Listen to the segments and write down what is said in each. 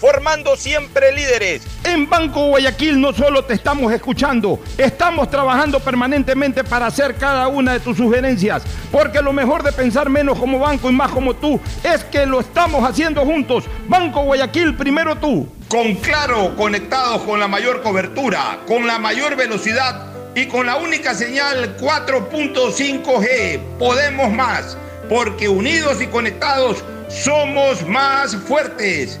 formando siempre líderes. En Banco Guayaquil no solo te estamos escuchando, estamos trabajando permanentemente para hacer cada una de tus sugerencias, porque lo mejor de pensar menos como banco y más como tú es que lo estamos haciendo juntos. Banco Guayaquil, primero tú. Con Claro, conectados con la mayor cobertura, con la mayor velocidad y con la única señal 4.5G. Podemos más, porque unidos y conectados somos más fuertes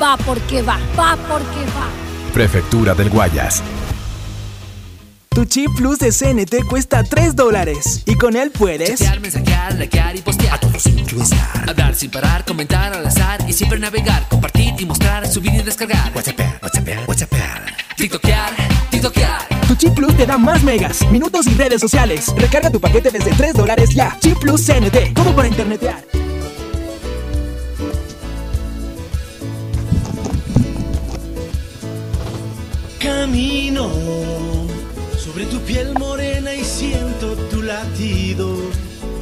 va porque va, va porque va. Prefectura del Guayas. Tu chip plus de CNT cuesta 3 dólares y con él puedes chatear, mensajear, likear y postear a todos sin estar. Hablar sin parar, comentar al azar y siempre navegar, compartir y mostrar, subir y descargar. WhatsApp, WhatsApp, WhatsApp. TikTokear, TikTokear. Tu chip plus te da más megas, minutos y redes sociales. Recarga tu paquete desde 3 dólares ya. Chip plus CNT, todo para internetear. Camino sobre tu piel morena y siento tu latido.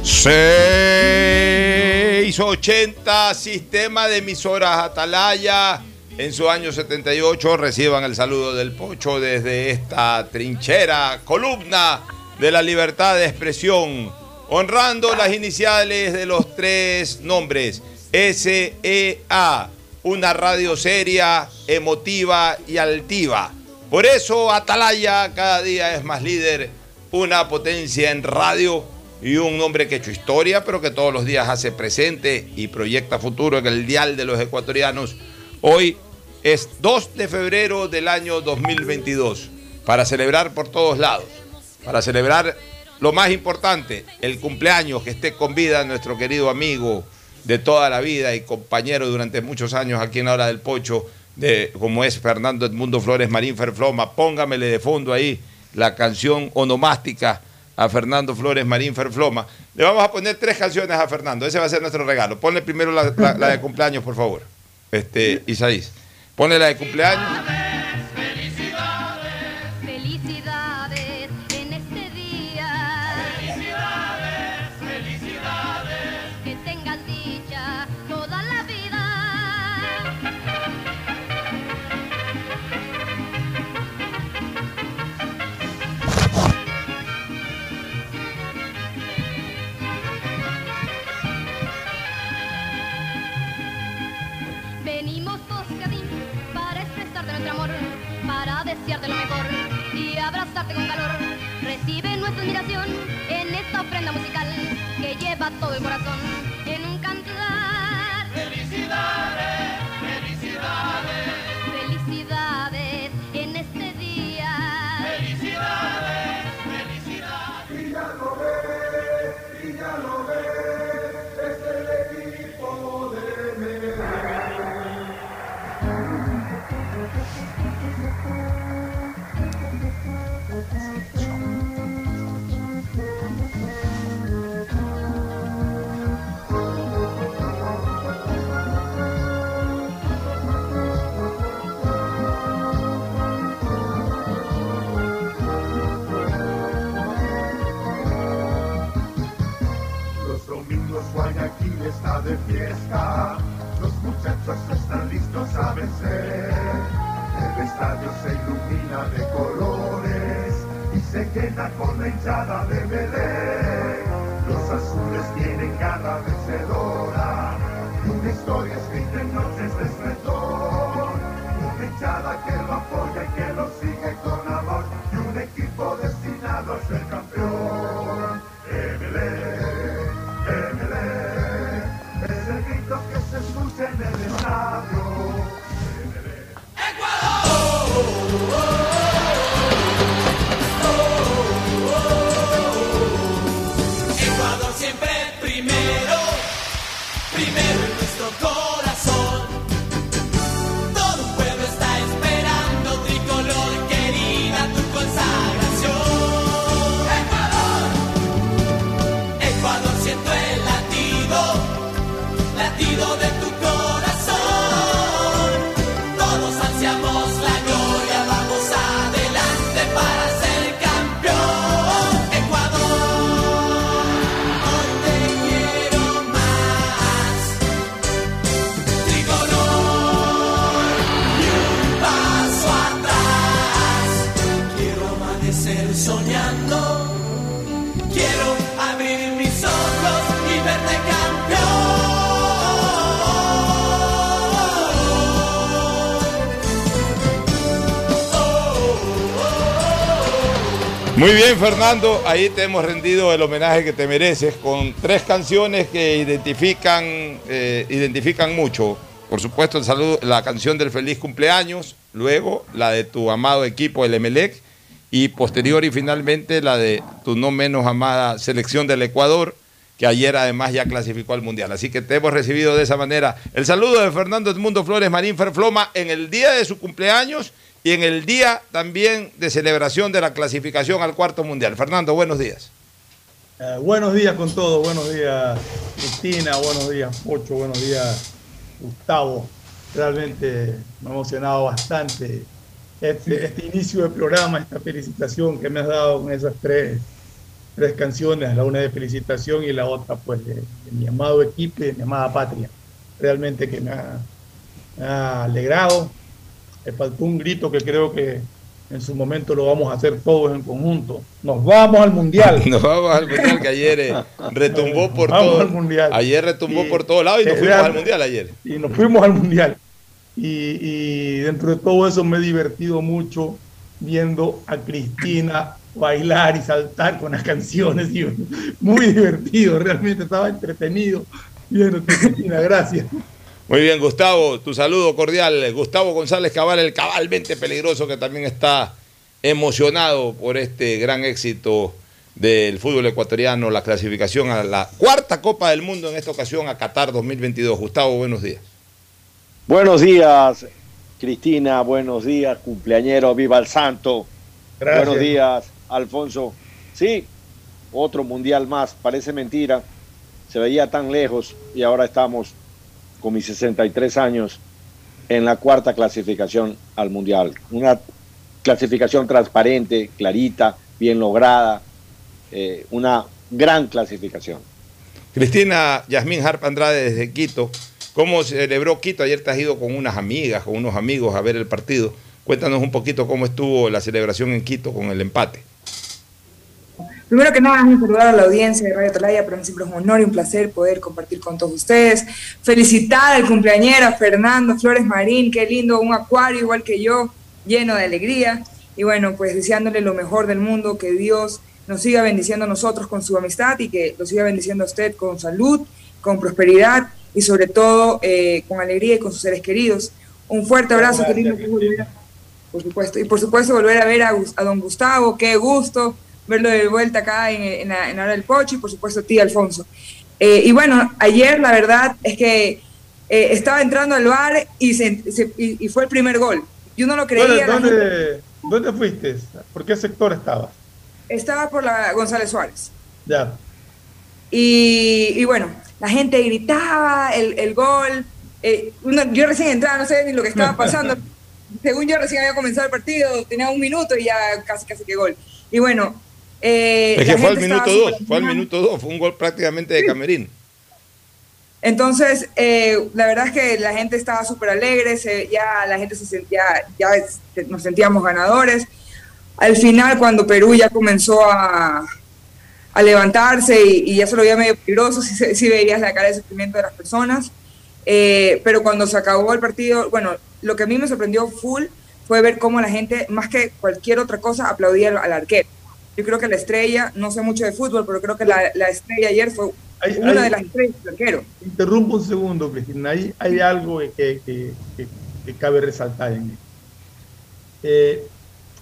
680 Sistema de Emisoras Atalaya. En su año 78 reciban el saludo del Pocho desde esta trinchera, columna de la libertad de expresión, honrando las iniciales de los tres nombres, SEA, una radio seria, emotiva y altiva. Por eso Atalaya cada día es más líder, una potencia en radio y un hombre que ha hecho historia, pero que todos los días hace presente y proyecta futuro en el dial de los ecuatorianos. Hoy es 2 de febrero del año 2022, para celebrar por todos lados, para celebrar lo más importante, el cumpleaños, que esté con vida nuestro querido amigo de toda la vida y compañero durante muchos años aquí en la hora del Pocho, de, como es Fernando Edmundo Flores Marín Ferfloma. Póngamele de fondo ahí la canción onomástica a Fernando Flores Marín Ferfloma. Le vamos a poner tres canciones a Fernando. Ese va a ser nuestro regalo. Ponle primero la, de cumpleaños, por favor. Este, Isaís. Ponle la de cumpleaños. Nuestra admiración en esta ofrenda musical que lleva todo el corazón en un cantar. Felicidades, fiesta. Los muchachos están listos a vencer. El estadio se ilumina de colores y se llena con la hinchada de Belén. Los azules tienen garra vencedora y una historia escrita en noches de esplendor. Una hinchada que lo apoya y que lo sigue bien, Fernando. Ahí te hemos rendido el homenaje que te mereces con tres canciones que identifican, eh, identifican mucho. Por supuesto, el saludo, la canción del feliz cumpleaños, luego la de tu amado equipo, el Emelec, y posterior y finalmente la de tu no menos amada selección del Ecuador, que ayer además ya clasificó al Mundial. Así que te hemos recibido de esa manera. El saludo de Fernando Edmundo Flores Marín Ferfloma en el día de su cumpleaños y en el día también de celebración de la clasificación al cuarto mundial. Fernando, buenos días. Eh, buenos días con todo, buenos días Cristina, buenos días Pocho, buenos días Gustavo. Realmente me ha emocionado bastante este, este inicio del programa, esta felicitación que me has dado con esas tres, tres canciones, la una de felicitación y la otra pues de, mi amado equipo de mi amada patria. Realmente que me ha alegrado. Faltó un grito que creo que en su momento lo vamos a hacer todos en conjunto. Nos vamos al mundial. Nos vamos al mundial que ayer eh, retumbó por Vamos todo. al mundial. Ayer retumbó Y- por todos lados y nos fuimos al mundial ayer. y nos fuimos al mundial. Y, y dentro de todo eso me he divertido mucho viendo a Cristina bailar y saltar con las canciones. y muy divertido, realmente estaba entretenido viendo Cristina, gracias. Muy bien, Gustavo, tu saludo cordial. Gustavo González Cabal, el cabalmente peligroso que también está emocionado por este gran éxito del fútbol ecuatoriano, la clasificación a la cuarta Copa del Mundo en esta ocasión a Qatar 2022. Gustavo, buenos días. Buenos días, Cristina. Buenos días, cumpleañero. Viva el Santo. Gracias. Buenos días, Alfonso. Sí, otro mundial más. Parece mentira. Se veía tan lejos y ahora estamos con mis 63 años en la cuarta clasificación al mundial. Una clasificación transparente, clarita, bien lograda. eh, una gran clasificación. Cristina Yasmín Harp Andrade desde Quito. ¿Cómo celebró Quito? Ayer te has ido con unas amigas, con unos amigos a ver el partido. Cuéntanos un poquito cómo estuvo la celebración en Quito con el empate. Primero que nada, saludar a la audiencia de Radio Atalaya, para mí siempre es un honor y un placer poder compartir con todos ustedes. Felicitar al cumpleañero Fernando Flores Marín, qué lindo, un acuario igual que yo, lleno de alegría. Y bueno, pues deseándole lo mejor del mundo, que Dios nos siga bendiciendo a nosotros con su amistad y que lo siga bendiciendo a usted con salud, con prosperidad y sobre todo eh, con alegría y con sus seres queridos. Un fuerte abrazo, qué lindo que es volver a- por supuesto. Y por supuesto volver a ver a, a don Gustavo, qué gusto verlo de vuelta acá en, en la, en la hora del pocho y por supuesto a ti, Alfonso. Eh, y bueno, ayer la verdad es que eh, estaba entrando al bar y, se- se- y, y fue el primer gol. Yo no lo creía. ¿Dónde, la gente- dónde, dónde fuiste? ¿Por qué sector estabas? estaba por la González Suárez. Ya. Y, y bueno, la gente gritaba el, el gol. eh, uno- yo recién entraba, no sé ni lo que estaba pasando. Según yo, recién había comenzado el partido, tenía un minuto y ya casi, casi que gol. Y bueno. Eh, Es que fue al minuto estaba dos, súper fue al minuto dos, fue un gol prácticamente de Camerín. Entonces, eh, la verdad es que la gente estaba súper alegre, se- ya la gente se sentía, ya nos sentíamos ganadores. Al final, cuando Perú ya comenzó a, a levantarse y, y ya se lo veía medio peligroso, se- sí veías la cara de sufrimiento de las personas. Eh, pero cuando se acabó el partido, bueno, lo que a mí me sorprendió full fue ver cómo la gente, más que cualquier otra cosa, aplaudía al, al arquero. Yo creo que la estrella, no sé mucho de fútbol, pero creo que la, la estrella ayer fue Hay- una hay- de las estrellas del arquero. Interrumpo un segundo, Cristina. Ahí hay algo que, que- que- que cabe resaltar en esto. Eh,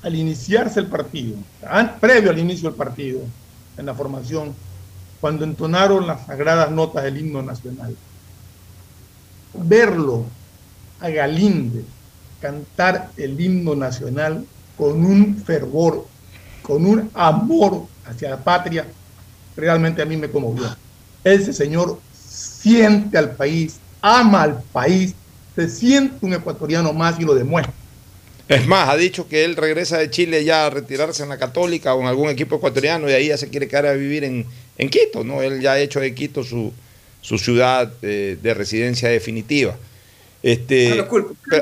al iniciarse el partido, previo al inicio del partido, en la formación, cuando entonaron las sagradas notas del himno nacional, verlo a Galinde cantar el himno nacional con un fervor, con un amor hacia la patria, realmente a mí me conmovió. Ese señor siente al país, ama al país, se siente un ecuatoriano más y lo demuestra. Es más, ha dicho que él regresa de Chile ya a retirarse en la Católica o en algún equipo ecuatoriano y ahí ya se quiere quedar a vivir en, en Quito, ¿no? Él ya ha hecho de Quito su, su ciudad eh, de residencia definitiva. Este, No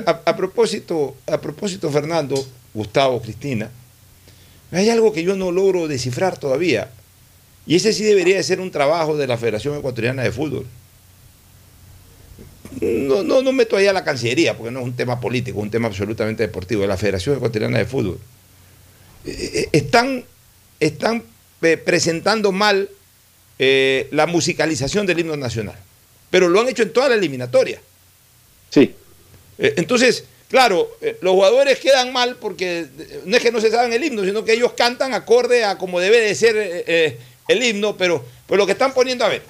a, a propósito, a propósito, Fernando, Gustavo, Cristina, hay algo que yo no logro descifrar todavía. Y ese sí debería de ser un trabajo de la Federación Ecuatoriana de Fútbol. No, no, no meto ahí a la Cancillería, porque no es un tema político, es un tema absolutamente deportivo, de la Federación Ecuatoriana de Fútbol. Eh, eh, están están eh, presentando mal eh, la musicalización del himno nacional, pero lo han hecho en toda la eliminatoria. Sí. Eh, entonces, claro, eh, los jugadores quedan mal porque eh, no es que no se saben el himno, sino que ellos cantan acorde a como debe de ser eh, el himno, pero, pero lo que están poniendo, a ver,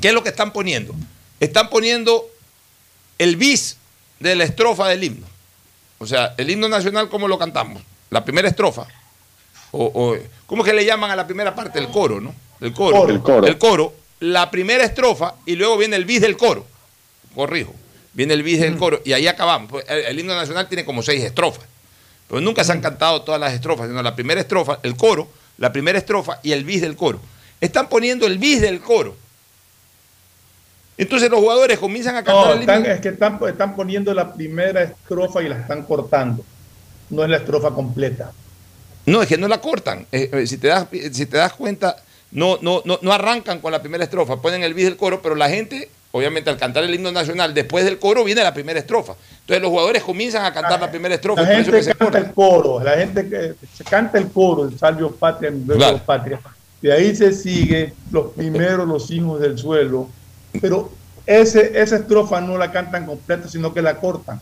¿qué es lo que están poniendo? Están poniendo el bis de la estrofa del himno. O sea, el himno nacional, ¿cómo lo cantamos? La primera estrofa. O, o- ¿Cómo es que le llaman a la primera parte? El coro, ¿no? El. Coro. El coro. El coro, la primera estrofa y luego viene el bis del coro. Corrijo. Viene el bis del coro y ahí acabamos. Pues, El, el himno nacional tiene como seis estrofas. Pero nunca se han cantado todas las estrofas, sino la primera estrofa, el coro, la primera estrofa y el bis del coro. Están poniendo el bis del coro. Entonces los jugadores comienzan a cantar No, el están- es que están, están poniendo la primera estrofa y la están cortando. No es la estrofa completa. No, es que no la cortan. Eh, eh, si, te das, si te das cuenta, no, no, no, no arrancan con la primera estrofa, ponen el bis del coro, pero la gente, obviamente al cantar el himno nacional, después del coro viene la primera estrofa. Entonces los jugadores comienzan a cantar la primera estrofa. La gente que se canta el coro, la gente que se canta el coro, el salvio patria, el Claro. patria. De ahí se sigue los primeros, los hijos del suelo. Pero ese, esa estrofa no la cantan completa, sino que la cortan.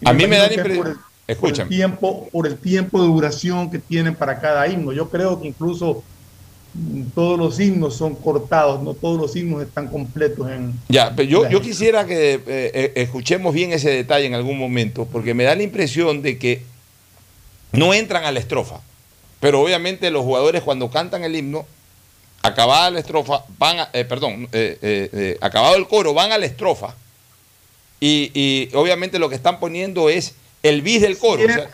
Y A mí me da la impresión- por el- tiempo, por el tiempo de duración que tienen para cada himno. Yo creo que incluso todos los himnos son cortados, no todos los himnos están completos en, Ya, pero yo, yo quisiera que eh, eh, escuchemos bien ese detalle en algún momento, porque me da la impresión de que no entran a la estrofa. Pero obviamente los jugadores cuando cantan el himno, acabada la estrofa, van a, eh, perdón, eh, acabado el coro, van a la estrofa. Y, y obviamente lo que están poniendo es el bis del coro. o sea,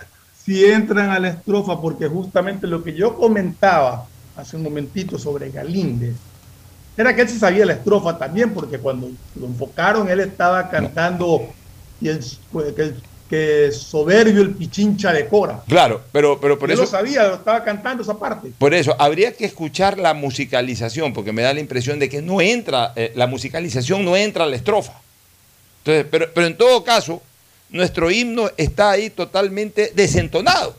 si entran a la estrofa, porque justamente lo que yo comentaba hace un momentito sobre Galíndez, era que él se sabía la estrofa también, porque cuando lo enfocaron, él estaba cantando y el, que, soberbio el pichincha de Cora. claro, pero, pero por Yo eso... lo sabía, lo estaba cantando esa parte. Por eso, habría que escuchar la musicalización, porque me da la impresión de que no entra, eh, la musicalización no entra a la estrofa. Entonces, pero, pero en todo caso, nuestro himno está ahí totalmente desentonado.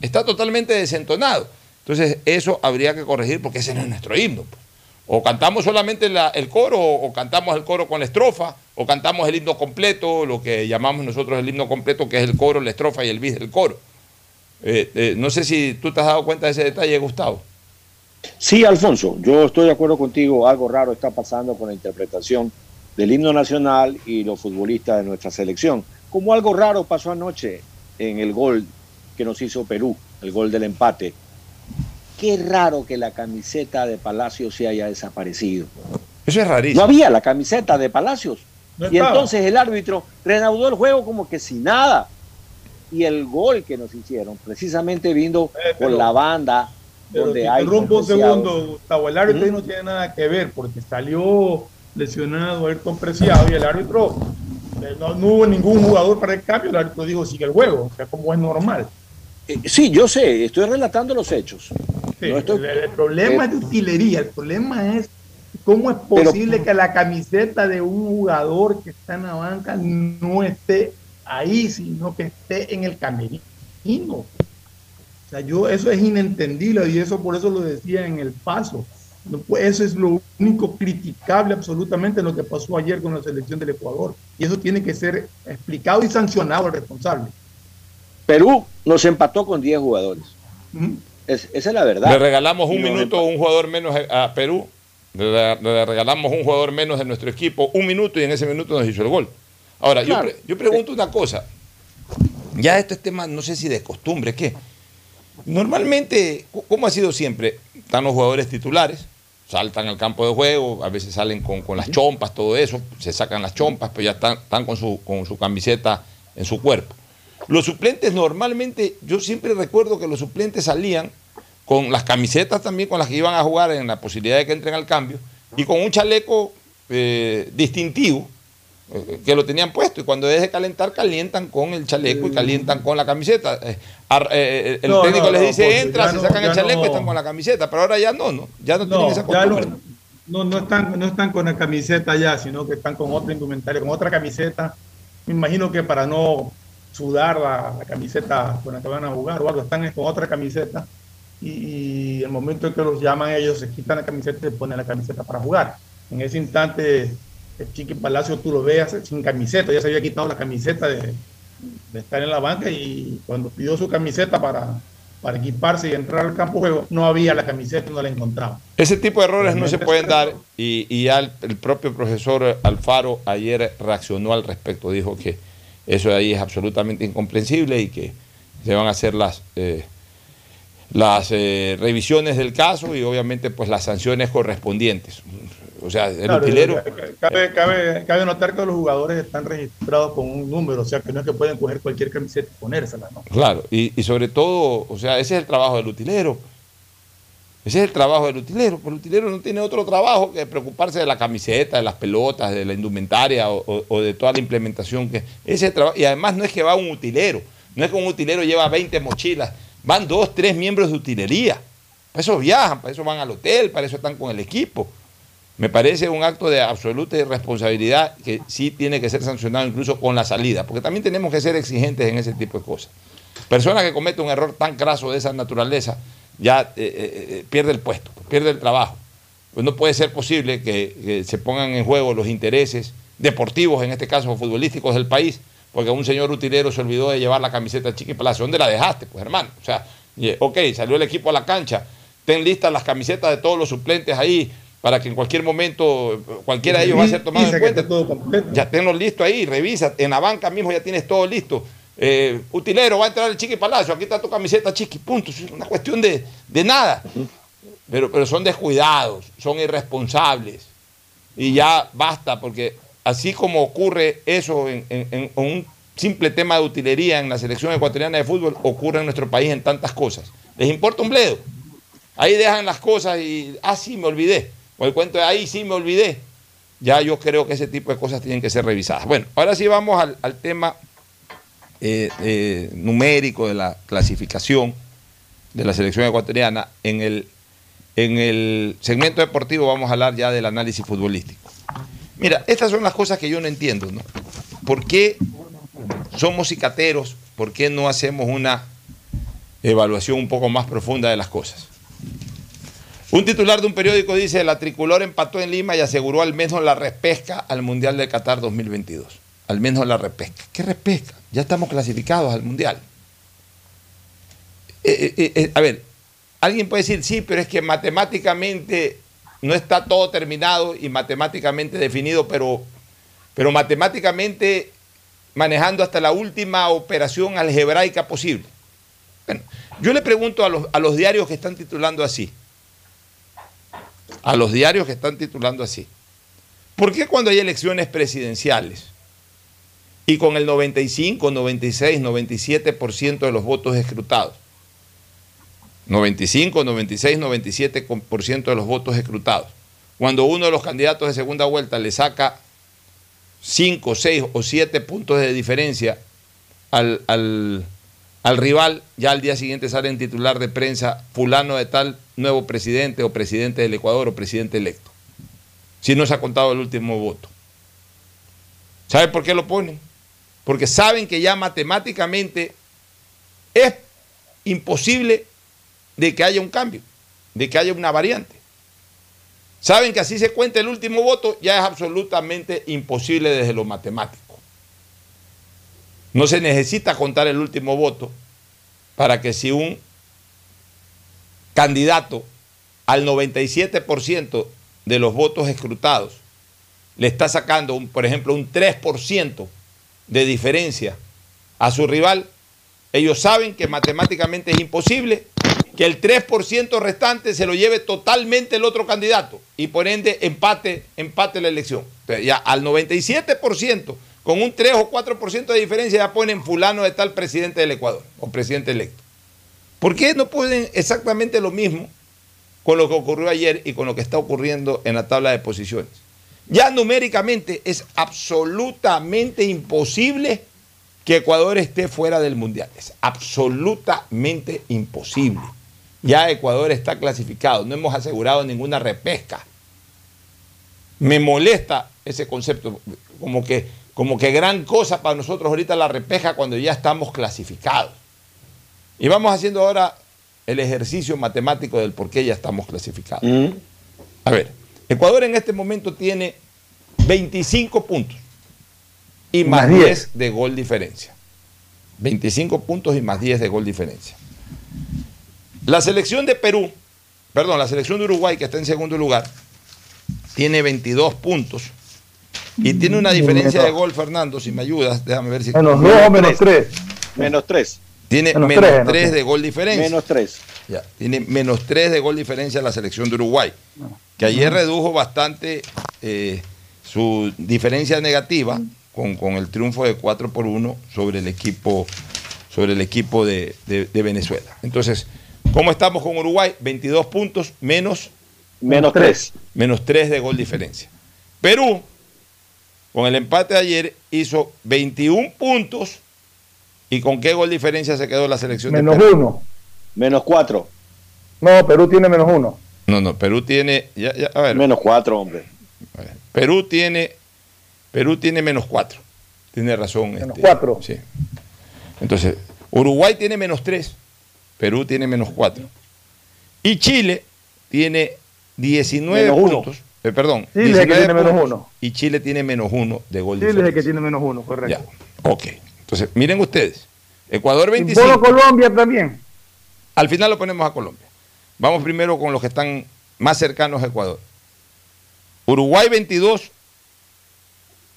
Está totalmente desentonado. Entonces, eso habría que corregir porque ese no es nuestro himno. pues. O cantamos solamente la- el coro, o cantamos el coro con la estrofa, o cantamos el himno completo, lo que llamamos nosotros el himno completo, que es el coro, la estrofa y el bis del coro. Eh, eh, no sé si tú te has dado cuenta de ese detalle, Gustavo. Sí, Alfonso, yo estoy de acuerdo contigo. Algo raro está pasando con la interpretación del himno nacional y los futbolistas de nuestra selección. Como algo raro pasó anoche en el gol que nos hizo Perú, el gol del empate. Qué raro que la camiseta de Palacios se haya desaparecido. Eso es rarísimo. No había la camiseta de Palacios. No y entonces el árbitro reanudó el juego como que sin nada. Y el gol que nos hicieron, precisamente viendo Eh, pero- con la banda Pero donde hay interrumpo un segundo, Gustavo. El árbitro ahí Ujú. no tiene nada que ver porque salió lesionado Ayrton Preciado y el árbitro, eh, no, no hubo ningún jugador para el cambio, el árbitro dijo sigue el juego, o sea, como es normal. Eh, Sí, yo sé, estoy relatando los hechos. Sí, No estoy- el, el problema es de utilería, el problema es cómo es posible que la camiseta de un jugador que está en la banca no esté ahí, sino que esté en el camerino. O sea, yo, eso es inentendible y eso por eso lo decía en el paso. Puede- eso es lo único criticable absolutamente en lo que pasó ayer con la selección del Ecuador. Y eso tiene que ser explicado y sancionado al responsable. Perú nos empató con 10 jugadores. Es- esa es la verdad. Le regalamos un minuto a un jugador menos a Perú. Le, le regalamos un jugador menos de nuestro equipo, un minuto, y en ese minuto nos hizo el gol. Ahora, yo, pre- yo pregunto una cosa. Ya esto es tema, no sé si de costumbre, ¿qué? Normalmente, ¿cómo ha sido siempre? Están los jugadores titulares, saltan al campo de juego, a veces salen con, con las chompas, todo eso, se sacan las chompas, pero ya están, están con, su, con su camiseta en su cuerpo. Los suplentes normalmente, yo siempre recuerdo que los suplentes salían con las camisetas también con las que iban a jugar en la posibilidad de que entren al cambio y con un chaleco eh, distintivo eh, que lo tenían puesto y cuando deje de calentar calientan con el chaleco y calientan con la camiseta. Eh, ar- el No, técnico no, les no, dice porque entra, se no- sacan el chaleco y no- están con la camiseta, pero ahora ya no, no, ya no, tienen No, esa costumbre. no, no, no están, no están con la camiseta ya, sino que están con otra indumentaria, con otra camiseta. Me imagino que para no sudar la, la camiseta con la que van a jugar o algo, están con otra camiseta y, y el momento en que los llaman ellos se quitan la camiseta y se ponen la camiseta para jugar. En ese instante, el Chiqui Palacio tú lo veas sin camiseta, ya se había quitado la camiseta de, de estar en la banca y cuando pidió su camiseta para, para equiparse y entrar al campo de juego, no había la camiseta, no la encontraba. Ese tipo de errores no se pueden dar y, y ya el, el propio profesor Alfaro ayer reaccionó al respecto, dijo que eso de ahí es absolutamente incomprensible y que se van a hacer las, eh, las eh, revisiones del caso y obviamente pues las sanciones correspondientes. O sea, el Claro, utilero... Cabe, cabe, cabe notar que los jugadores están registrados con un número, o sea que no es que pueden coger cualquier camiseta y ponérsela, ¿no? Claro, y, y sobre todo, o sea, ese es el trabajo del utilero. Ese es el trabajo del utilero. Pues el utilero no tiene otro trabajo que preocuparse de la camiseta, de las pelotas, de la indumentaria o, o- de toda la implementación que. Ese trabajo. Y además no es que va un utilero, no es que un utilero lleva 20 mochilas, van dos, tres miembros de utilería. Para eso viajan, para eso van al hotel, para eso están con el equipo. Me parece un acto de absoluta irresponsabilidad que sí tiene que ser sancionado incluso con la salida, porque también tenemos que ser exigentes en ese tipo de cosas. Persona que comete un error tan graso de esa naturaleza ya eh, eh, eh, pierde el puesto, pierde el trabajo. Pues no puede ser posible que, que se pongan en juego los intereses deportivos, en este caso futbolísticos del país, porque un señor utilero se olvidó de llevar la camiseta Chiqui Palacio. ¿Dónde la dejaste? Pues hermano, o sea, ok, salió el equipo a la cancha, ten listas las camisetas de todos los suplentes ahí, para que en cualquier momento cualquiera de ellos va a ser tomado en cuenta. Ya tenlo listo ahí, revisa. En la banca mismo ya tienes todo listo. Eh, utilero, va a entrar el Chiqui Palacio, aquí está tu camiseta Chiqui, punto. Es una cuestión de, de nada. Pero, pero son descuidados, son irresponsables. Y ya basta, porque así como ocurre eso en, un simple tema de utilería en la selección ecuatoriana de fútbol, ocurre en nuestro país en tantas cosas. Les importa un bledo. Ahí dejan las cosas y, ah, sí, me olvidé. O el cuento de ahí sí me olvidé. Ya yo creo que ese tipo de cosas tienen que ser revisadas. Bueno, ahora sí vamos al tema eh, eh, numérico de la clasificación de la selección ecuatoriana. En el, en el segmento deportivo vamos a hablar ya del análisis futbolístico. Mira, estas son las cosas que yo no entiendo, ¿no? ¿Por qué somos cicateros? ¿Por qué no hacemos una evaluación un poco más profunda de las cosas? Un titular de un periódico dice, la tricolor empató en Lima y aseguró al menos la repesca al Mundial de Qatar 2022. Al menos la repesca. ¿Qué repesca? Ya estamos clasificados al Mundial. Eh, eh, eh, a ver, alguien puede decir, sí, pero es que matemáticamente no está todo terminado y matemáticamente definido, pero, pero matemáticamente manejando hasta la última operación algebraica posible. Bueno, yo le pregunto a los, a los diarios que están titulando así, a los diarios que están titulando así, ¿por qué cuando hay elecciones presidenciales y con el 95, 96, 97% de los votos escrutados, 95, 96, 97% de los votos escrutados, cuando uno de los candidatos de segunda vuelta le saca 5, 6 o 7 puntos de diferencia al, al, al rival, ya al día siguiente sale en titular de prensa fulano de tal nuevo presidente o presidente del Ecuador o presidente electo. Si no se ha contado el último voto. ¿Sabe por qué lo ponen? Porque saben que ya matemáticamente es imposible de que haya un cambio, de que haya una variante. Saben que así se cuenta el último voto, ya es absolutamente imposible desde lo matemático. No se necesita contar el último voto para que si un candidato al 97% de los votos escrutados le está sacando, por ejemplo, un 3% de diferencia a su rival, ellos saben que matemáticamente es imposible que el 3% restante se lo lleve totalmente el otro candidato y por ende empate, empate la elección. Ya al 97%, con un 3 o 4% de diferencia, ya ponen fulano de tal presidente del Ecuador o presidente electo. ¿Por qué no pueden exactamente lo mismo con lo que ocurrió ayer y con lo que está ocurriendo en la tabla de posiciones? Ya numéricamente es absolutamente imposible que Ecuador esté fuera del Mundial. Es absolutamente imposible. Ya Ecuador está clasificado, no hemos asegurado ninguna repesca. Me molesta ese concepto, como que, como que gran cosa para nosotros ahorita la repesca cuando ya estamos clasificados. Y vamos haciendo ahora el ejercicio matemático del por qué ya estamos clasificados. A ver, Ecuador en este momento tiene 25 puntos y más, 10 de gol diferencia. 25 puntos y más 10 de gol diferencia. La selección de Perú, perdón, la selección de Uruguay, que está en segundo lugar, tiene 22 puntos y tiene una diferencia de gol, Fernando, si me ayudas, déjame ver si... Menos 2 o menos 3. Menos 3. Tiene Menos menos, tres, 3, menos tres. de gol diferencia. Menos 3. Ya, tiene menos 3 de gol diferencia la selección de Uruguay, que ayer redujo bastante eh, su diferencia negativa con, con el triunfo de 4 por 1 sobre el equipo, sobre el equipo de, de- de Venezuela. Entonces, ¿cómo estamos con Uruguay? 22 puntos menos, Menos 3. menos 3 de gol diferencia. Perú, con el empate de ayer, hizo 21 puntos. ¿Y con qué gol diferencia se quedó la selección Menos de Perú? 1. Menos 4. No, Perú tiene menos 1. No, no, Perú tiene. Ya, ya, a ver, Menos 4, hombre. Perú tiene. Perú tiene menos 4. Tiene razón. Menos este, cuatro. Sí. Entonces, Uruguay tiene menos 3. Perú tiene menos 4. Y Chile tiene 19 Menos uno. puntos. eh, perdón. Chile es el que 19 tiene menos uno. Y Chile tiene menos 1 de gol Chile es el que diferencia. tiene menos 1, correcto. Ya. Ok. Entonces, miren ustedes. Ecuador Y 25. Polo Colombia también. Al final lo ponemos a Colombia. Vamos primero con los que están más cercanos a Ecuador. Uruguay 22,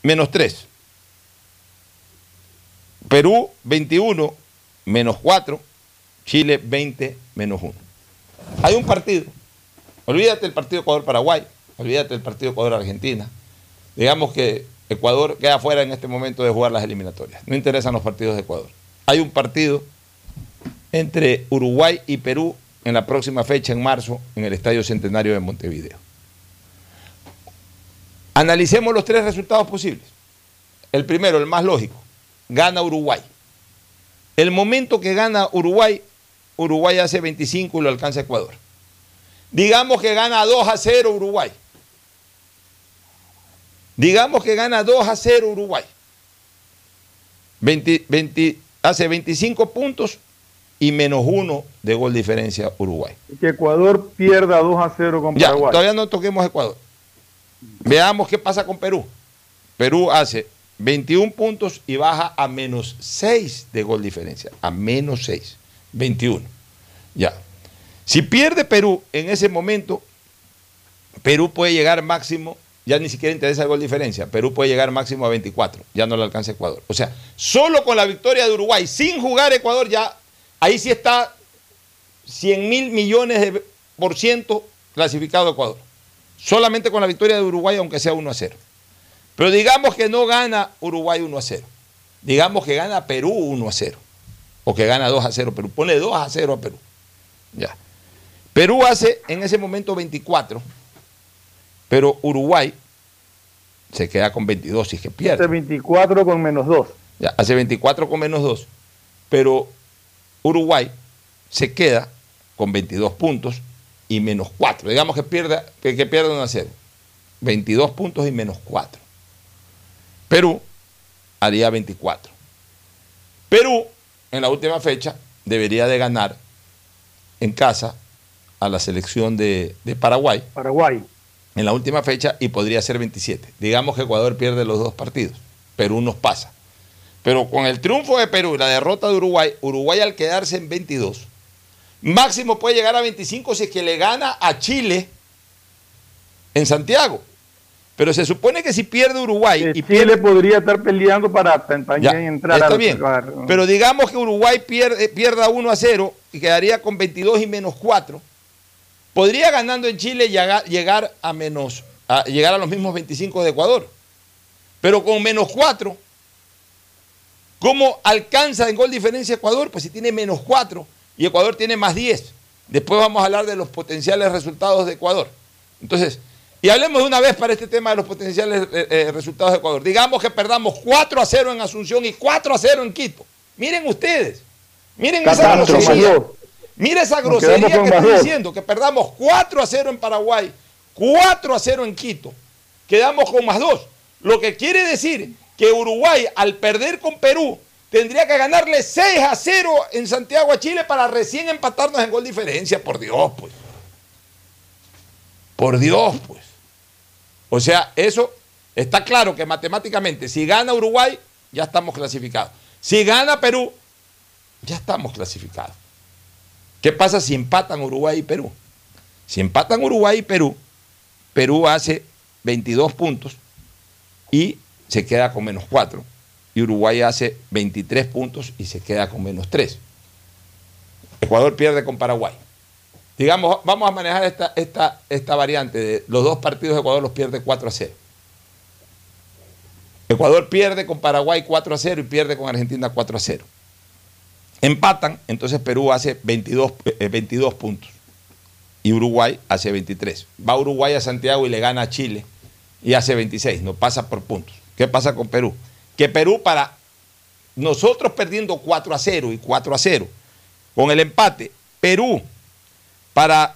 menos 3. Perú 21, menos 4. Chile 20, menos 1. Hay un partido. Olvídate del partido Ecuador-Paraguay. Olvídate del partido Ecuador-Argentina. Digamos que Ecuador queda fuera en este momento de jugar las eliminatorias. No interesan los partidos de Ecuador. Hay un partido entre Uruguay y Perú en la próxima fecha, en marzo, en el Estadio Centenario de Montevideo. Analicemos los tres resultados posibles. El primero, el más lógico, gana Uruguay. El momento que gana Uruguay, Uruguay hace 25 y lo alcanza Ecuador. Digamos que gana 2 a 0 Uruguay. Digamos que gana 2 a 0 Uruguay. 20 20 hace 25 puntos y menos uno de gol diferencia Uruguay. Que Ecuador pierda 2 a 0 con Ya, Paraguay. todavía no toquemos Ecuador. Veamos qué pasa con Perú. Perú hace 21 puntos y baja a menos 6 de gol diferencia. A menos 6. 21. Ya. Si pierde Perú en ese momento, Perú puede llegar máximo, ya ni siquiera interesa el gol diferencia, Perú puede llegar máximo a 24, ya no le alcanza Ecuador. O sea, solo con la victoria de Uruguay, sin jugar Ecuador, ya ahí sí está 100 mil millones de por ciento clasificado Ecuador. Solamente con la victoria de Uruguay, aunque sea 1 a 0. Pero digamos que no gana Uruguay 1 a 0. Digamos que gana Perú 1 a 0. O que gana 2 a 0 Perú. Pone 2 a 0 a Perú. Ya. Perú hace en ese momento 24 Pero Uruguay se queda con 22 si es que pierde. Hace 24 con menos 2. Ya, hace 24 con menos 2. Pero Uruguay se queda con 22 puntos y menos 4. Digamos que pierde, que, que pierde 1 a 0. 22 puntos y menos 4. Perú haría 24. Perú, en la última fecha, debería de ganar en casa a la selección de, de Paraguay. Paraguay. En la última fecha y podría ser 27. Digamos que Ecuador pierde los dos partidos. Perú nos pasa. Pero con el triunfo de Perú y la derrota de Uruguay, Uruguay al quedarse en 22, máximo puede llegar a 25 si es que le gana a Chile en Santiago. Pero se supone que si pierde Uruguay y Chile pierde, podría estar peleando para Ya, entrar está a bien. Pero digamos que Uruguay pierde, pierda 1 a 0 y quedaría con 22 y menos 4. Podría ganando en Chile llegar, a menos a llegar a los mismos 25 de Ecuador. Pero con menos 4, ¿cómo alcanza en gol diferencia Ecuador? Pues si tiene menos 4 y Ecuador tiene más 10. Después vamos a hablar de los potenciales resultados de Ecuador. Entonces, y hablemos de una vez para este tema de los potenciales eh, eh, resultados de Ecuador. Digamos que perdamos 4 a 0 en Asunción y 4 a 0 en Quito. Miren ustedes. Miren esa dos. Mira esa grosería que estoy diciendo, que perdamos 4 a 0 en Paraguay, 4 a 0 en Quito. Quedamos con más 2. Lo que quiere decir que Uruguay, al perder con Perú, tendría que ganarle 6 a 0 en Santiago a Chile para recién empatarnos en gol diferencia. Por Dios, pues. Por Dios, pues. O sea, eso está claro que matemáticamente, si gana Uruguay, ya estamos clasificados. Si gana Perú, ya estamos clasificados. ¿Qué pasa si empatan Uruguay y Perú? Si empatan Uruguay y Perú, Perú hace 22 puntos y se queda con menos 4. Y Uruguay hace 23 puntos y se queda con menos 3. Ecuador pierde con Paraguay. Digamos, vamos a manejar esta, esta, esta variante de los dos partidos de Ecuador los pierde 4 a 0. Ecuador pierde con Paraguay 4 a 0 y pierde con Argentina 4 a 0. Empatan, entonces Perú hace 22, eh, 22 puntos y Uruguay hace 23. Va Uruguay a Santiago y le gana a Chile y hace 26, no pasa por puntos. ¿Qué pasa con Perú? Que Perú para nosotros perdiendo 4 a 0 y 4 a 0, con el empate, Perú para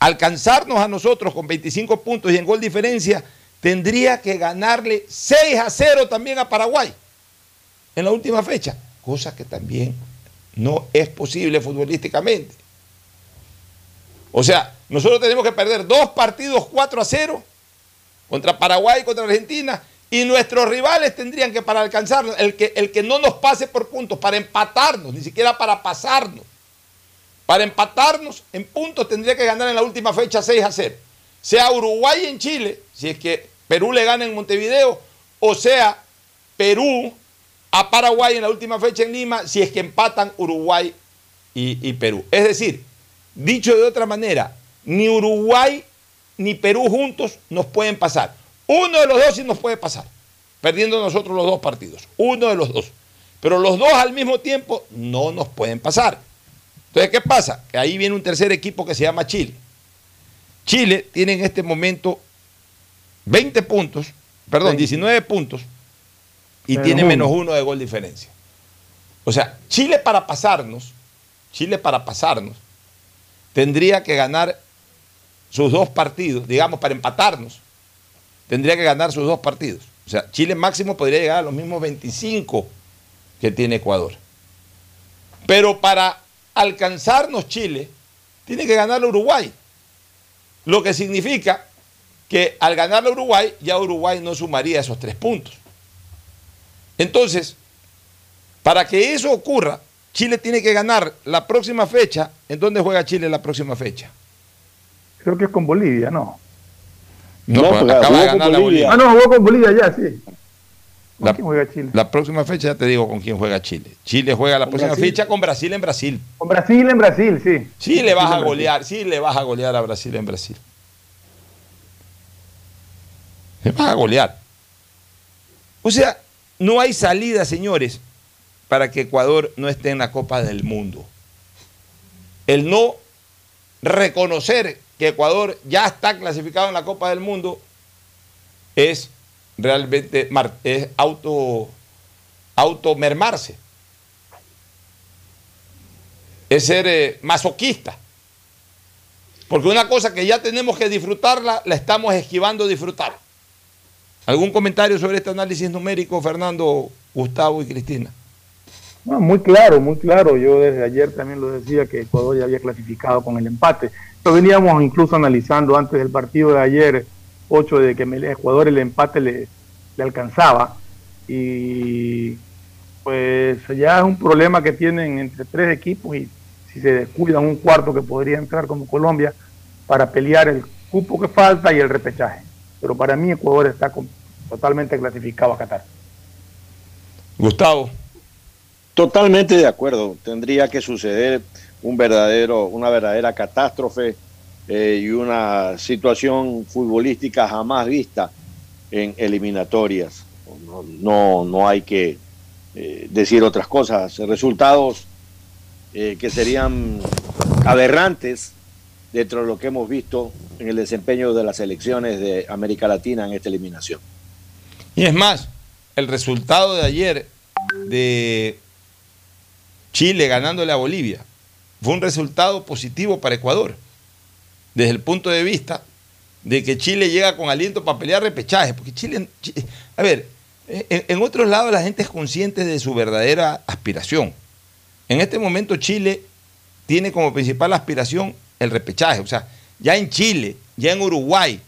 alcanzarnos a nosotros con 25 puntos y en gol diferencia, tendría que ganarle 6 a 0 también a Paraguay en la última fecha, cosa que también no es posible futbolísticamente. O sea, nosotros tenemos que perder dos partidos 4 a 0 contra Paraguay y contra Argentina y nuestros rivales tendrían que para alcanzarnos, el que, el que no nos pase por puntos, para empatarnos, ni siquiera para pasarnos. Para empatarnos en puntos tendría que ganar en la última fecha 6 a 0. Sea Uruguay en Chile, si es que Perú le gana en Montevideo, o sea Perú a Paraguay en la última fecha en Lima, si es que empatan Uruguay y, y Perú. Es decir, dicho de otra manera, ni Uruguay ni Perú juntos nos pueden pasar. Uno de los dos sí nos puede pasar, perdiendo nosotros los dos partidos. Uno de los dos. Pero los dos al mismo tiempo no nos pueden pasar. Entonces, ¿qué pasa? Que ahí viene un tercer equipo que se llama Chile. Chile tiene en este momento 20 puntos, perdón, 19 puntos y tiene menos uno de gol diferencia. O sea, Chile para pasarnos, Chile para pasarnos, tendría que ganar sus dos partidos, digamos, para empatarnos, tendría que ganar sus dos partidos. O sea, Chile máximo podría llegar a los mismos 25 que tiene Ecuador. Pero para alcanzarnos Chile, tiene que ganar a Uruguay. Lo que significa que al ganar a Uruguay, ya Uruguay no sumaría esos tres puntos. Entonces, para que eso ocurra, Chile tiene que ganar la próxima fecha. ¿En dónde juega Chile la próxima fecha? Creo que es con Bolivia, ¿no. No, No, pues acaba jugó de con ganar la Bolivia. Ah, Bolivia. no, jugó con Bolivia ya, sí. ¿Con La- quién juega Chile? La próxima fecha ya te digo con quién juega Chile. Chile juega la Con próxima Brasil. fecha con Brasil en Brasil. Con Brasil en Brasil, sí. Sí le vas Brasil a golear, sí le vas a golear a Brasil en Brasil. Le vas a golear. O sea, no hay salida, señores, para que Ecuador no esté en la Copa del Mundo. El no reconocer que Ecuador ya está clasificado en la Copa del Mundo es realmente es auto automermarse. Es ser eh, masoquista. Porque una cosa que ya tenemos que disfrutarla, la estamos esquivando disfrutar. ¿Algún comentario sobre este análisis numérico, Fernando, Gustavo y Cristina? Muy claro, muy claro. Yo desde ayer también lo decía que Ecuador ya había clasificado con el empate. Lo veníamos incluso analizando antes del partido de ayer, 8 de que Ecuador el empate le, le alcanzaba. Y pues ya es un problema que tienen entre tres equipos y si se descuidan un cuarto que podría entrar como Colombia para pelear el cupo que falta y el repechaje. Pero para mí Ecuador está con- totalmente clasificado a Qatar. Gustavo. Totalmente de acuerdo. Tendría que suceder un verdadero, una verdadera catástrofe eh, y una situación futbolística jamás vista en eliminatorias. No, no, no hay que eh, decir otras cosas. Resultados eh, que serían aberrantes dentro de lo que hemos visto en el desempeño de las elecciones de América Latina en esta eliminación. Y es más, el resultado de ayer de Chile ganándole a Bolivia fue un resultado positivo para Ecuador, desde el punto de vista de que Chile llega con aliento para pelear repechaje, porque Chile, Chi- a ver, en otros lados la gente es consciente de su verdadera aspiración. En este momento Chile tiene como principal aspiración el repechaje, o sea, ya en Chile, ya en Uruguay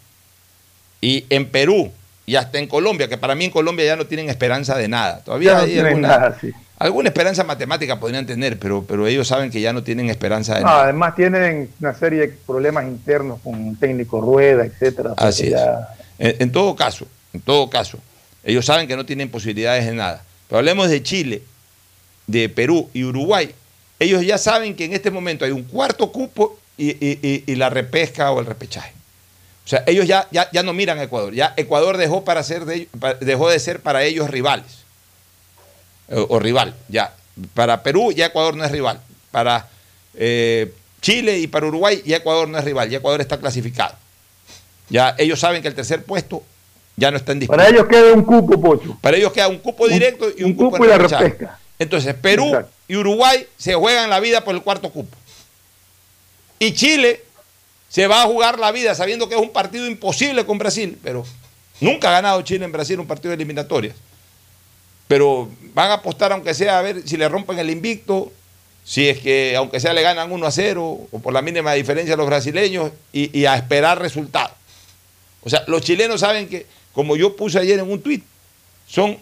y en Perú y hasta en Colombia, que para mí en Colombia ya no tienen esperanza de nada. Todavía no hay tienen alguna, nada, sí. alguna esperanza matemática podrían tener, pero, pero ellos saben que ya no tienen esperanza de No, nada. además tienen una serie de problemas internos con un técnico rueda, etcétera. Así es. ya- En, en todo caso, en todo caso, ellos saben que no tienen posibilidades de nada. Pero hablemos de Chile, de Perú y Uruguay. Ellos ya saben que en este momento hay un cuarto cupo y, y- y- y la repesca o el repechaje. O sea, ellos ya, ya, ya no miran a Ecuador. Ya Ecuador dejó, para ser de, dejó de ser para ellos rivales. O, o rival, ya. Para Perú ya Ecuador no es rival. Para eh, Chile y para Uruguay ya Ecuador no es rival. Ya Ecuador está clasificado. Ya ellos saben que el tercer puesto ya no está en disputa. Para ellos queda un cupo, Pocho. Para ellos queda un cupo directo y un, un cupo, cupo en la repesca. Entonces, Perú Exacto. y Uruguay se juegan la vida por el cuarto cupo. Y Chile se va a jugar la vida sabiendo que es un partido imposible con Brasil, pero nunca ha ganado Chile en Brasil un partido de eliminatorias. Pero van a apostar aunque sea a ver si le rompen el invicto, si es que aunque sea le ganan 1 a 0 o por la mínima diferencia a los brasileños y, a esperar resultados. O sea, los chilenos saben que, como yo puse ayer en un tuit, son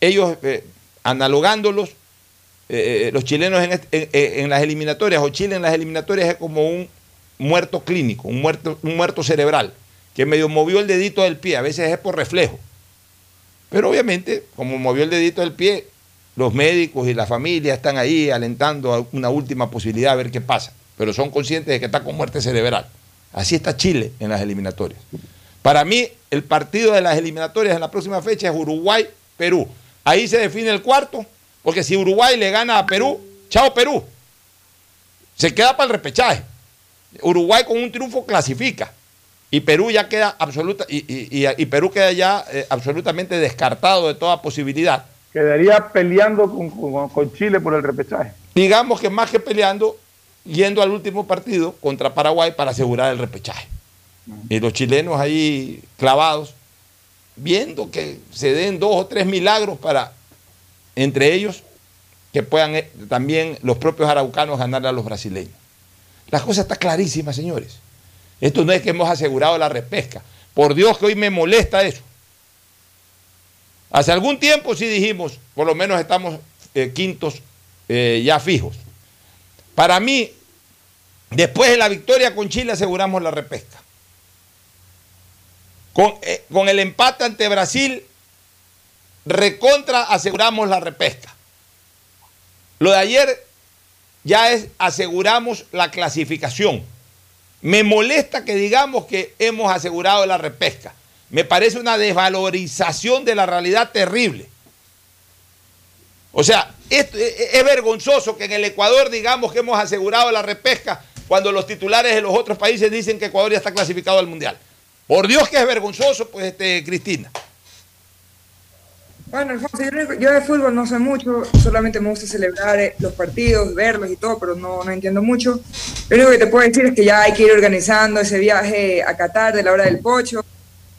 ellos eh, analogándolos, eh, eh, los chilenos en, este- en las eliminatorias, o Chile en las eliminatorias es como un muerto clínico, un muerto, un muerto cerebral, que medio movió el dedito del pie, a veces es por reflejo. Pero obviamente, como movió el dedito del pie, los médicos y la familia están ahí alentando a una última posibilidad a ver qué pasa. Pero son conscientes de que está con muerte cerebral. Así está Chile en las eliminatorias. Para mí, el partido de las eliminatorias en la próxima fecha es Uruguay-Perú. Ahí se define el cuarto, porque si Uruguay le gana a Perú, chao Perú. Se queda para el repechaje. Uruguay con un triunfo clasifica. Y Perú ya queda absoluta, y, y- y- y Perú queda ya eh, absolutamente descartado de toda posibilidad. Quedaría peleando con, con- con Chile por el repechaje. Digamos que más que peleando, yendo al último partido contra Paraguay para asegurar el repechaje. Y los chilenos ahí clavados, viendo que se den dos o tres milagros para, entre ellos, que puedan eh, también los propios araucanos ganarle a los brasileños. La cosa está clarísima, señores. Esto no es que hemos asegurado la repesca. Por Dios que hoy me molesta eso. Hace algún tiempo sí dijimos, por lo menos estamos eh, quintos eh, ya fijos. Para mí, después de la victoria con Chile aseguramos la repesca. Con, con el empate ante Brasil, recontra aseguramos la repesca. Lo de ayer ya es aseguramos la clasificación. Me molesta que digamos que hemos asegurado la repesca. Me parece una desvalorización de la realidad terrible. O sea, es, vergonzoso que en el Ecuador digamos que hemos asegurado la repesca cuando los titulares de los otros países dicen que Ecuador ya está clasificado al Mundial. Por Dios que es vergonzoso, pues, este, Cristina. Bueno, Alfonso, yo, yo de fútbol no sé mucho, solamente me gusta celebrar eh, los partidos, verlos y todo, pero no, no entiendo mucho. Lo único que te puedo decir es que ya hay que ir organizando ese viaje a Qatar de la hora del pocho.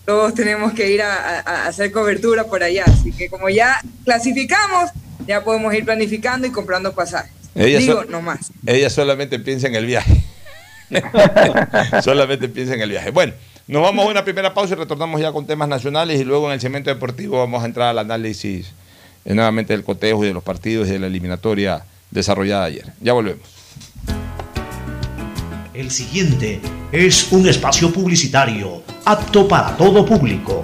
Todos tenemos que ir a, a- a hacer cobertura por allá. Así que como ya clasificamos, ya podemos ir planificando y comprando pasajes. Ella Digo, so- no más. Ella solamente piensa en el viaje. solamente piensa en el viaje. Bueno, nos vamos a una primera pausa y retornamos ya con temas nacionales y luego en el cemento deportivo vamos a entrar al análisis eh, nuevamente del cotejo y de los partidos y de la eliminatoria desarrollada ayer. Ya volvemos. El siguiente es un espacio publicitario apto para todo público.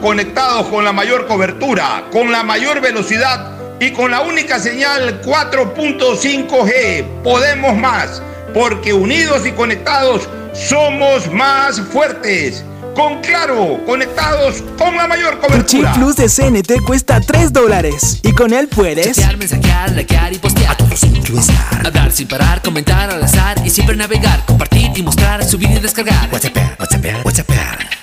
conectados con la mayor cobertura, con la mayor velocidad y con la única señal 4.5G. Podemos más, porque unidos y conectados somos más fuertes. Con Claro, conectados con la mayor Tu chip cobertura. plus de CNT cuesta 3 dólares y con él puedes Chatear, mensajear, likear y postear. A todos incluesar. Hablar sin parar, comentar al azar y siempre navegar, compartir y mostrar, subir y descargar. WhatsApp, WhatsApp, WhatsApp.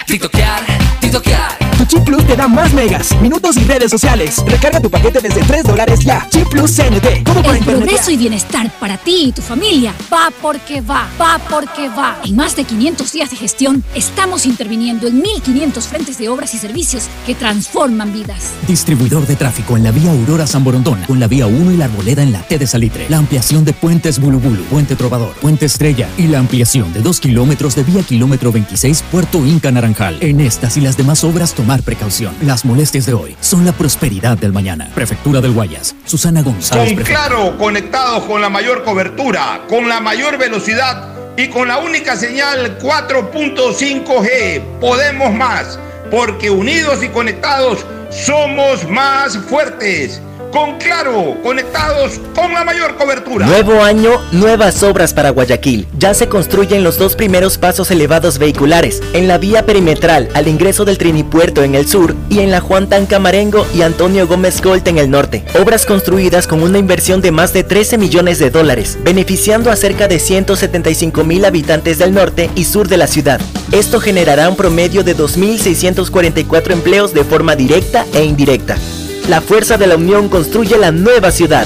TikTokear, TikTokear. Tu chip plus te da más megas, minutos y redes sociales. Recarga tu paquete desde 3 dólares ya. Chip plus CNT. Todo por El internet. progreso y bienestar para ti y tu familia va porque va, va porque va. En más de 500 días de gestión, estamos interviniendo en 1.500 frentes de obras y servicios que transforman vidas. Distribuidor de tráfico en la vía Aurora San con la vía 1 y la arboleda en la T de Salitre. La ampliación de puentes Bulubulu, Puente Trovador, Puente Estrella y la ampliación de 2 kilómetros de vía kilómetro 26 Puerto Inca Naranjal. En estas y las demás obras tomar precaución. Las molestias de hoy son la prosperidad del mañana. Prefectura del Guayas, Susana González. Con. Claro, conectados con la mayor cobertura, con la mayor velocidad y con la única señal 4.5G. Podemos más, porque unidos y conectados somos más fuertes. Con Claro, conectados con la mayor cobertura. Nuevo año, nuevas obras para Guayaquil. Ya se construyen los dos primeros pasos elevados vehiculares, en la vía perimetral al ingreso del Trinipuerto en el sur y en la Juan Tancamarengo y Antonio Gómez Colt en el norte. Obras construidas con una inversión de más de 13 millones de dólares, beneficiando a cerca de 175 mil habitantes del norte y sur de la ciudad. Esto generará un promedio de 2.644 empleos de forma directa e indirecta. La fuerza de la unión construye la nueva ciudad.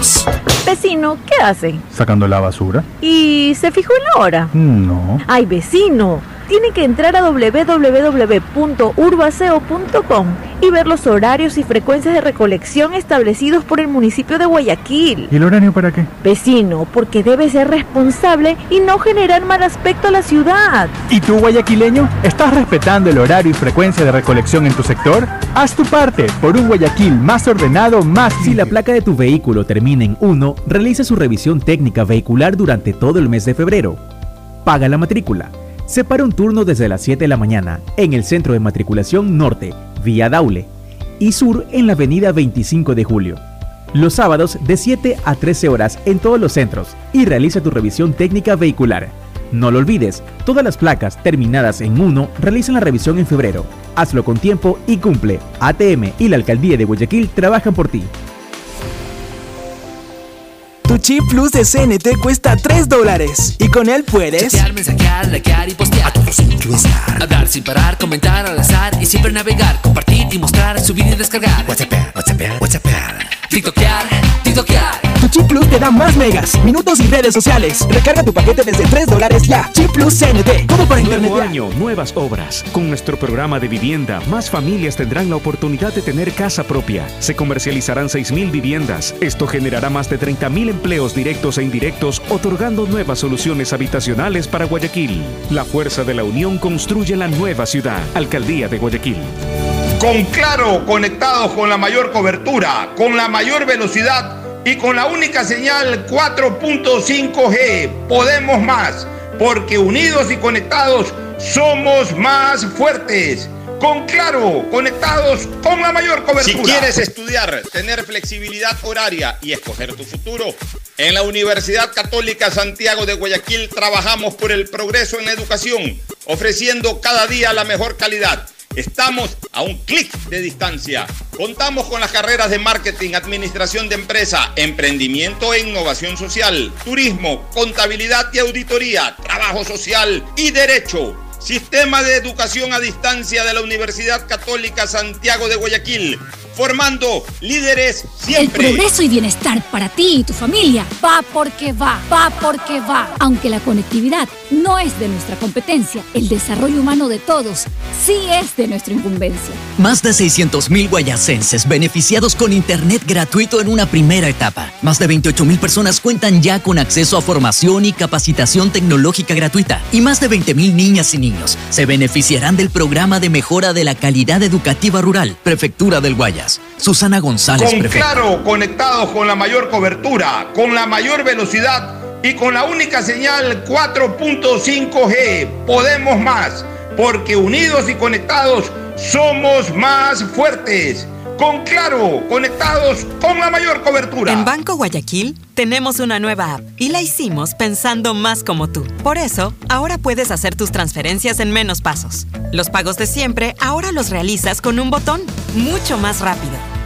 Vecino, ¿qué hace? Sacando la basura. ¿Y se fijó en la hora? No. Ay, vecino, tiene que entrar a www.urbaceo.com y ver los horarios y frecuencias de recolección establecidos por el municipio de Guayaquil. ¿Y el horario para qué? Vecino, porque debe ser responsable y no generar mal aspecto a la ciudad. ¿Y tú, guayaquileño? ¿Estás respetando el horario y frecuencia de recolección en tu sector? Haz tu parte por un Guayaquil más ordenado, más Si la placa de tu vehículo termina en 1, realiza su revisión técnica vehicular durante todo el mes de febrero. Paga la matrícula. Separa un turno desde las 7 de la mañana en el Centro de Matriculación Norte, vía Daule, y Sur en la Avenida 25 de Julio. Los sábados de 7 a 13 horas en todos los centros y realiza tu revisión técnica vehicular. No lo olvides, todas las placas terminadas en 1 realizan la revisión en febrero. Hazlo con tiempo y cumple. ATM y la Alcaldía de Guayaquil trabajan por ti. Tu chip plus de CNT cuesta 3 dólares y con él puedes Chatear, mensajear, likear y postear. A todos estar. Hablar sin parar, comentar al azar y siempre navegar, compartir y mostrar, subir y descargar. WhatsApp, WhatsApp, WhatsApp. TikTokear, TikTokear. Tu chip plus te da más megas, minutos y redes sociales. Recarga tu paquete desde 3 dólares ya. Chip plus CNT, como para internet. Nuevo año, nuevas obras. Con nuestro programa de vivienda, más familias tendrán la oportunidad de tener casa propia. Se comercializarán 6.000 viviendas. Esto generará más de 30.000 empleos directos e indirectos, otorgando nuevas soluciones habitacionales para Guayaquil. La fuerza de la unión construye la nueva ciudad. Alcaldía de Guayaquil. Con Claro, conectados con la mayor cobertura, con la mayor velocidad y con la única señal 4.5G. Podemos más, porque unidos y conectados somos más fuertes. Con Claro, conectados con la mayor cobertura. Si quieres estudiar, tener flexibilidad horaria y escoger tu futuro, en la Universidad Católica Santiago de Guayaquil trabajamos por el progreso en la educación, ofreciendo cada día la mejor calidad. Estamos a un clic de distancia. Contamos con las carreras de marketing, administración de empresa, emprendimiento e innovación social, turismo, contabilidad y auditoría, trabajo social y derecho. Sistema de Educación a Distancia de la Universidad Católica Santiago de Guayaquil, formando líderes siempre. El progreso y bienestar para ti y tu familia va porque va, va porque va. Aunque la conectividad no es de nuestra competencia, el desarrollo humano de todos sí es de nuestra incumbencia. Más de 600.000 guayacenses beneficiados con Internet gratuito en una primera etapa. Más de 28.000 personas cuentan ya con acceso a formación y capacitación tecnológica gratuita. Y más de 20.000 niñas y niños se beneficiarán del programa de mejora de la calidad educativa rural, Prefectura del Guayas. Susana González, Con prefecta. Claro, conectados con la mayor cobertura, con la mayor velocidad y con la única señal 4.5G. Podemos más, porque unidos y conectados somos más fuertes. Con Claro, conectados con la mayor cobertura. En Banco Guayaquil tenemos una nueva app y la hicimos pensando más como tú. Por eso, ahora puedes hacer tus transferencias en menos pasos. Los pagos de siempre ahora los realizas con un botón, mucho más rápido.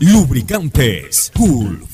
Lubricantes Gulf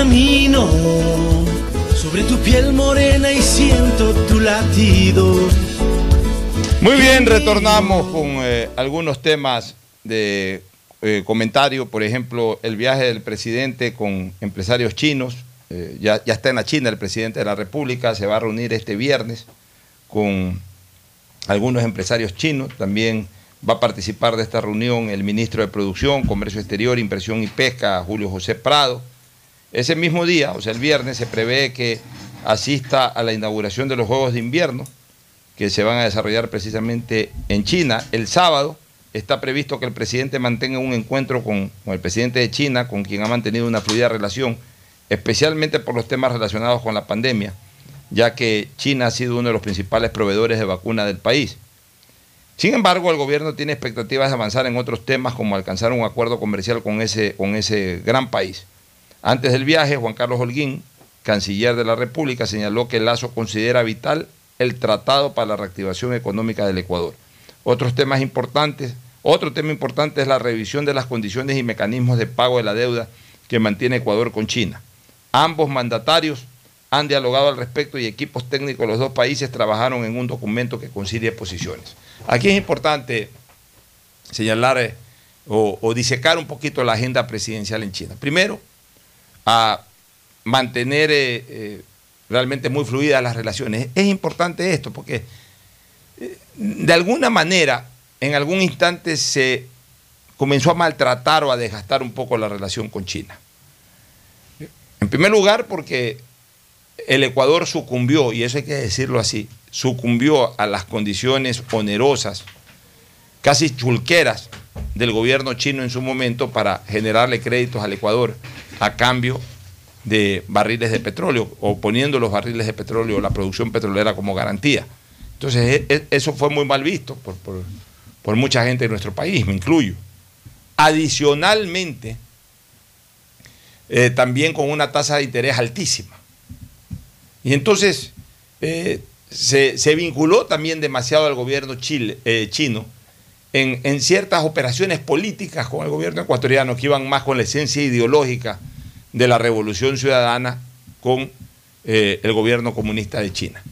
Camino sobre tu piel morena y siento tu latido. Muy bien, retornamos con eh, algunos temas de eh, comentario. Por ejemplo, el viaje del presidente con empresarios chinos. Eh, ya, ya está en la China el presidente de la República. Se va a reunir este viernes con algunos empresarios chinos. También va a participar de esta reunión el ministro de Producción, Comercio Exterior, Impresión y Pesca, Julio José Prado. Ese mismo día, o sea, el viernes, se prevé que asista a la inauguración de los Juegos de Invierno, que se van a desarrollar precisamente en China. El sábado está previsto que el presidente mantenga un encuentro con, el presidente de China, con quien ha mantenido una fluida relación, especialmente por los temas relacionados con la pandemia, ya que China ha sido uno de los principales proveedores de vacunas del país. Sin embargo, el gobierno tiene expectativas de avanzar en otros temas como alcanzar un acuerdo comercial con ese, con ese gran país. Antes del viaje, Juan Carlos Holguín, canciller de la República, señaló que Lazo considera vital el tratado para la reactivación económica del Ecuador. Otros temas importantes, otro tema importante es la revisión de las condiciones y mecanismos de pago de la deuda que mantiene Ecuador con China. Ambos mandatarios han dialogado al respecto y equipos técnicos de los dos países trabajaron en un documento que concilie posiciones. Aquí es importante señalar eh, o, o disecar un poquito la agenda presidencial en China. Primero, a mantener eh, eh, realmente muy fluidas las relaciones. Es importante esto porque eh, de alguna manera en algún instante se comenzó a maltratar o a desgastar un poco la relación con China. En primer lugar porque el Ecuador sucumbió, y eso hay que decirlo así, sucumbió a las condiciones onerosas, casi chulqueras del gobierno chino en su momento para generarle créditos al Ecuador a cambio de barriles de petróleo o poniendo los barriles de petróleo o la producción petrolera como garantía. Entonces e, e, eso fue muy mal visto por, por, mucha gente de nuestro país, me incluyo. Adicionalmente, eh, también con una tasa de interés altísima. Y entonces eh, se, se, vinculó también demasiado al gobierno chile, eh, chino en, ciertas operaciones políticas con el gobierno ecuatoriano que iban más con la esencia ideológica de la revolución ciudadana con eh, el gobierno comunista de China.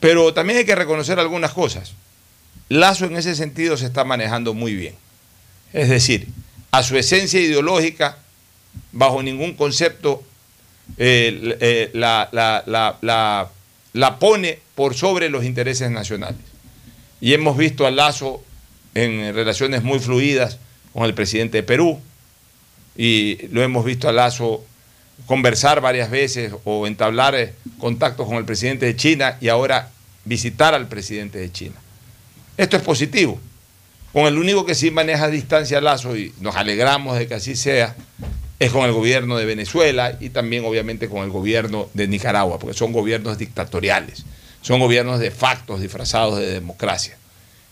Pero también hay que reconocer algunas cosas. Lazo en ese sentido se está manejando muy bien. Es decir, a su esencia ideológica, bajo ningún concepto, eh, eh, la, pone por sobre los intereses nacionales. Y hemos visto a Lazo en relaciones muy fluidas con el presidente de Perú, y lo hemos visto a Lazo conversar varias veces o entablar eh, contactos con el presidente de China y ahora visitar al presidente de China. Esto es positivo. Con el único que sí maneja distancia Lazo, y nos alegramos de que así sea, es con el gobierno de Venezuela y también obviamente con el gobierno de Nicaragua, porque son gobiernos dictatoriales, son gobiernos de factos disfrazados de democracia.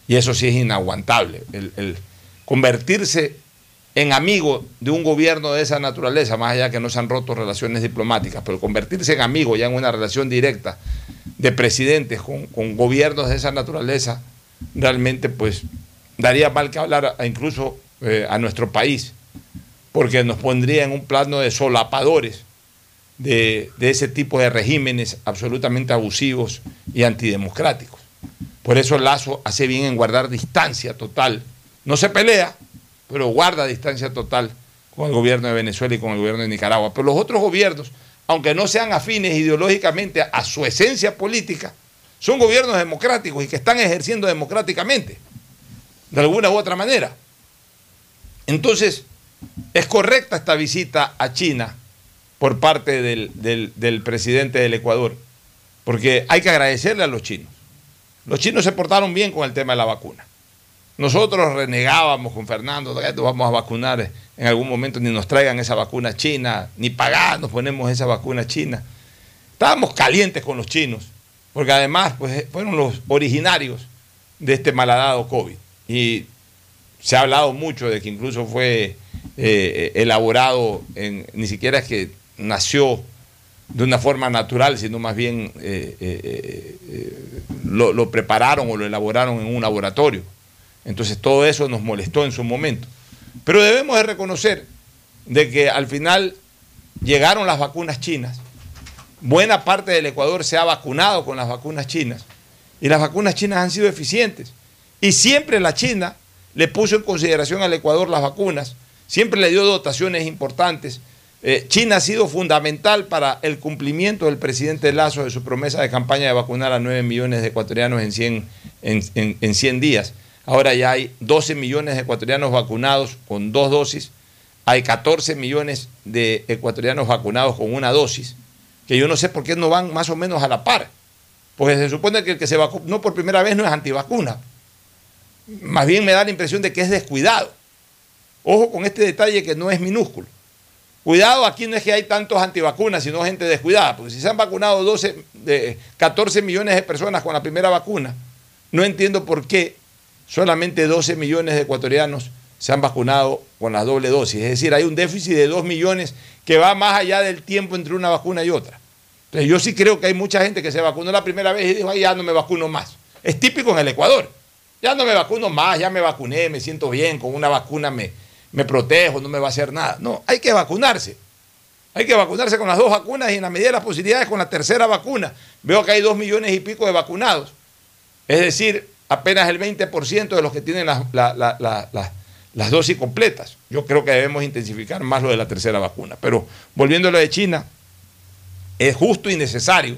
Y eso sí es inaguantable. El, convertirse en amigo de un gobierno de esa naturaleza, más allá que no se han roto relaciones diplomáticas, pero convertirse en amigo ya en una relación directa de presidentes con, gobiernos de esa naturaleza, realmente pues daría mal que hablar incluso eh, a nuestro país, porque nos pondría en un plano de solapadores de ese tipo de regímenes absolutamente abusivos y antidemocráticos. Por eso Lazo hace bien en guardar distancia total. No se pelea, pero guarda distancia total con el gobierno de Venezuela y con el gobierno de Nicaragua. Pero los otros gobiernos, aunque no sean afines ideológicamente a su esencia política, son gobiernos democráticos y que están ejerciendo democráticamente, de alguna u otra manera. Entonces, es correcta esta visita a China por parte del presidente del Ecuador, porque hay que agradecerle a los chinos. Los chinos se portaron bien con el tema de la vacuna. Nosotros renegábamos con Fernando, vamos a vacunar en algún momento, ni nos traigan esa vacuna china, ni pagar nos ponemos esa vacuna china. Estábamos calientes con los chinos, porque además pues, fueron los originarios de este malhadado COVID. Y se ha hablado mucho de que incluso fue eh, elaborado, en, ni siquiera es que nació de una forma natural, sino más bien eh, eh, eh lo, lo prepararon o lo elaboraron en un laboratorio. Entonces todo eso nos molestó en su momento. Pero debemos de reconocer de que al final llegaron las vacunas chinas, buena parte del Ecuador se ha vacunado con las vacunas chinas y las vacunas chinas han sido eficientes. Y siempre la China le puso en consideración al Ecuador las vacunas, siempre le dio dotaciones importantes. Eh, China ha sido fundamental para el cumplimiento del presidente Lazo de su promesa de campaña de vacunar a 9 millones de ecuatorianos en 100, en, en, en 100 días. Ahora ya hay 12 millones de ecuatorianos vacunados con dos dosis. Hay 14 millones de ecuatorianos vacunados con una dosis, que yo no sé por qué no van más o menos a la par. Porque se supone que el que se vacunó por primera vez no es antivacuna. más bien me da la impresión de que es descuidado. Ojo con este detalle que no es minúsculo. Cuidado, aquí no es que hay tantos antivacunas, sino gente descuidada, porque si se han vacunado 12, de 14 millones de personas con la primera vacuna, no entiendo por qué solamente 12 millones de ecuatorianos se han vacunado con la doble dosis. Es decir, hay un déficit de 2 millones que va más allá del tiempo entre una vacuna y otra. Entonces, yo sí creo que hay mucha gente que se vacunó la primera vez y dijo, Ay, ya no me vacuno más. Es típico en el Ecuador. Ya no me vacuno más, ya me vacuné, me siento bien, con una vacuna me, me protejo, no me va a hacer nada. No, hay que vacunarse. Hay que vacunarse con las dos vacunas y en la medida de las posibilidades con la tercera vacuna. Veo que hay dos millones y pico de vacunados. Es decir, apenas el 20% de los que tienen las, las dosis completas. Yo creo que debemos intensificar más lo de la tercera vacuna. Pero volviendo a lo de China, es justo y necesario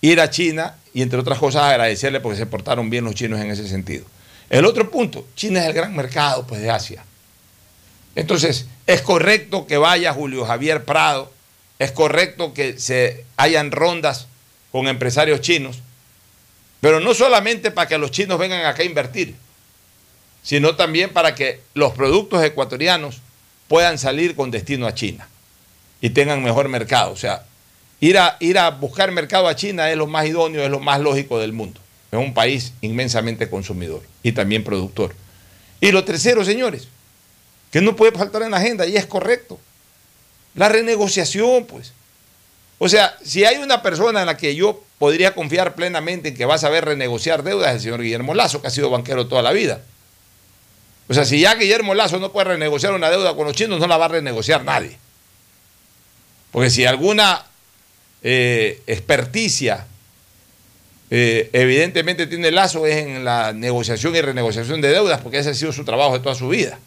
ir a China y entre otras cosas agradecerle porque se portaron bien los chinos en ese sentido. El otro punto, China es el gran mercado pues, de Asia. Entonces, es correcto que vaya Julio Javier Prado, es correcto que se hayan rondas con empresarios chinos, pero no solamente para que los chinos vengan acá a invertir, sino también para que los productos ecuatorianos puedan salir con destino a China y tengan mejor mercado. O sea, ir a, ir a buscar mercado a China es lo más idóneo, es lo más lógico del mundo. Es un país inmensamente consumidor y también productor. Y lo tercero, señores, que no puede faltar en la agenda y es correcto, la renegociación, pues. O sea, si hay una persona en la que yo podría confiar plenamente en que va a saber renegociar deudas, es el señor Guillermo Lazo, que ha sido banquero toda la vida. O sea, si ya Guillermo Lazo no puede renegociar una deuda con los chinos, no la va a renegociar nadie. Porque si alguna eh, experticia eh, evidentemente tiene lazo es en la negociación y renegociación de deudas, porque ese ha sido su trabajo de toda su vida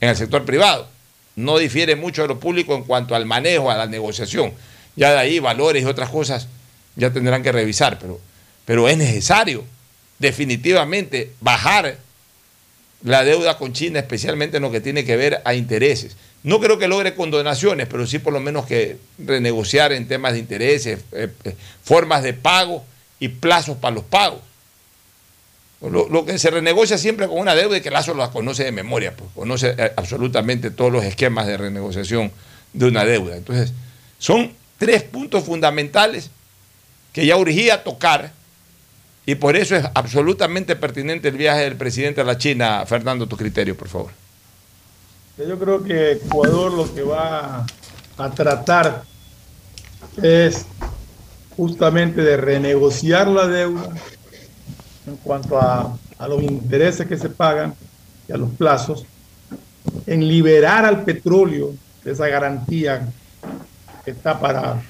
en el sector privado. No difiere mucho de lo público en cuanto al manejo, a la negociación. Ya de ahí valores y otras cosas ya tendrán que revisar, pero, pero es necesario definitivamente bajar la deuda con China, especialmente en lo que tiene que ver a intereses. No creo que logre condonaciones, pero sí por lo menos que renegociar en temas de intereses, eh, eh, formas de pago y plazos para los pagos. Lo, que se renegocia siempre con una deuda y que Lazo la conoce de memoria, pues conoce eh, absolutamente todos los esquemas de renegociación de una deuda. Entonces, son tres puntos fundamentales que ya urgía tocar y por eso es absolutamente pertinente el viaje del presidente a la China. Fernando, tu criterio, por favor. Yo creo que Ecuador lo que va a tratar es justamente de renegociar la deuda en cuanto a, los intereses que se pagan y a los plazos, en liberar al petróleo de esa garantía que está para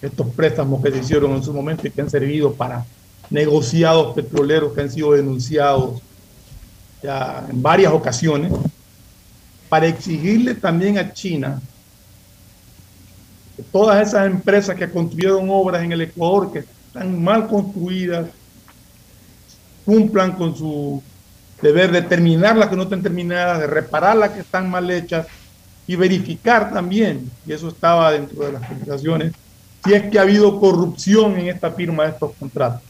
estos préstamos que se hicieron en su momento y que han servido para negociados petroleros que han sido denunciados ya en varias ocasiones, para exigirle también a China todas esas empresas que construyeron obras en el Ecuador que están mal construidas, cumplan con su deber de terminar las que no están terminadas, de reparar las que están mal hechas y verificar también, y eso estaba dentro de las conversaciones, si es que ha habido corrupción en esta firma de estos contratos.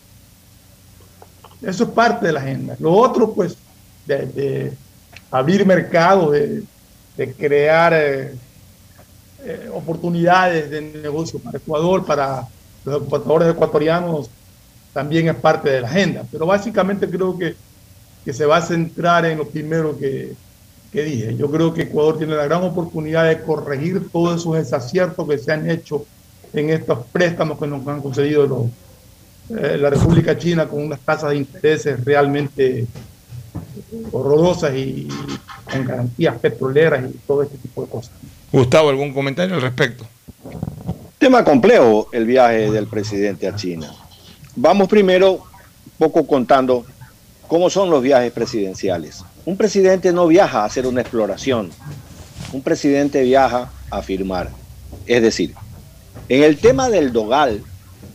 Eso es parte de la agenda. Lo otro, pues, de, abrir mercados, de, crear eh, eh, oportunidades de negocio para Ecuador, para los exportadores ecuatorianos, también es parte de la agenda. Pero básicamente creo que, que se va a centrar en lo primero que, que dije. Yo creo que Ecuador tiene la gran oportunidad de corregir todos esos desaciertos que se han hecho en estos préstamos que nos han concedido eh, la República China con unas tasas de intereses realmente horrorosas y con garantías petroleras y todo este tipo de cosas. Gustavo, ¿algún comentario al respecto? Tema complejo el viaje del presidente a China. Vamos primero poco contando cómo son los viajes presidenciales. Un presidente no viaja a hacer una exploración, un presidente viaja a firmar. Es decir, en el tema del dogal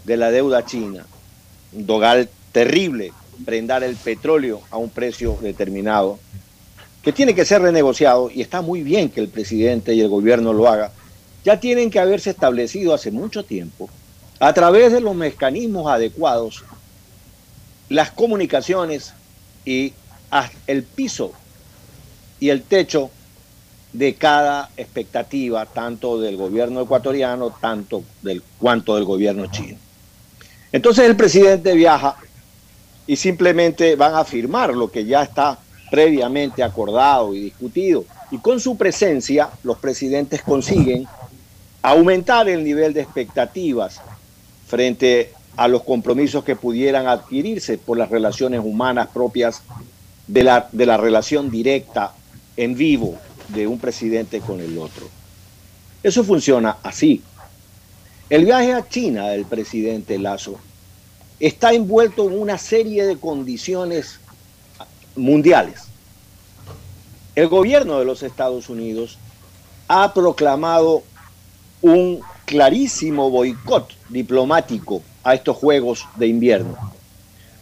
de la deuda china, dogal terrible, prendar el petróleo a un precio determinado, que tiene que ser renegociado, y está muy bien que el presidente y el gobierno lo haga, ya tienen que haberse establecido hace mucho tiempo, a través de los mecanismos adecuados, las comunicaciones y el piso y el techo de cada expectativa, tanto del gobierno ecuatoriano, tanto del del gobierno chino. Entonces el presidente viaja y simplemente van a firmar lo que ya está previamente acordado y discutido. Y con su presencia, los presidentes consiguen aumentar el nivel de expectativas frente a los compromisos que pudieran adquirirse por las relaciones humanas propias de la, de la relación directa en vivo de un presidente con el otro. Eso funciona así. El viaje a China del presidente Lazo está envuelto en una serie de condiciones mundiales. El gobierno de los Estados Unidos ha proclamado un clarísimo boicot diplomático a estos Juegos de Invierno.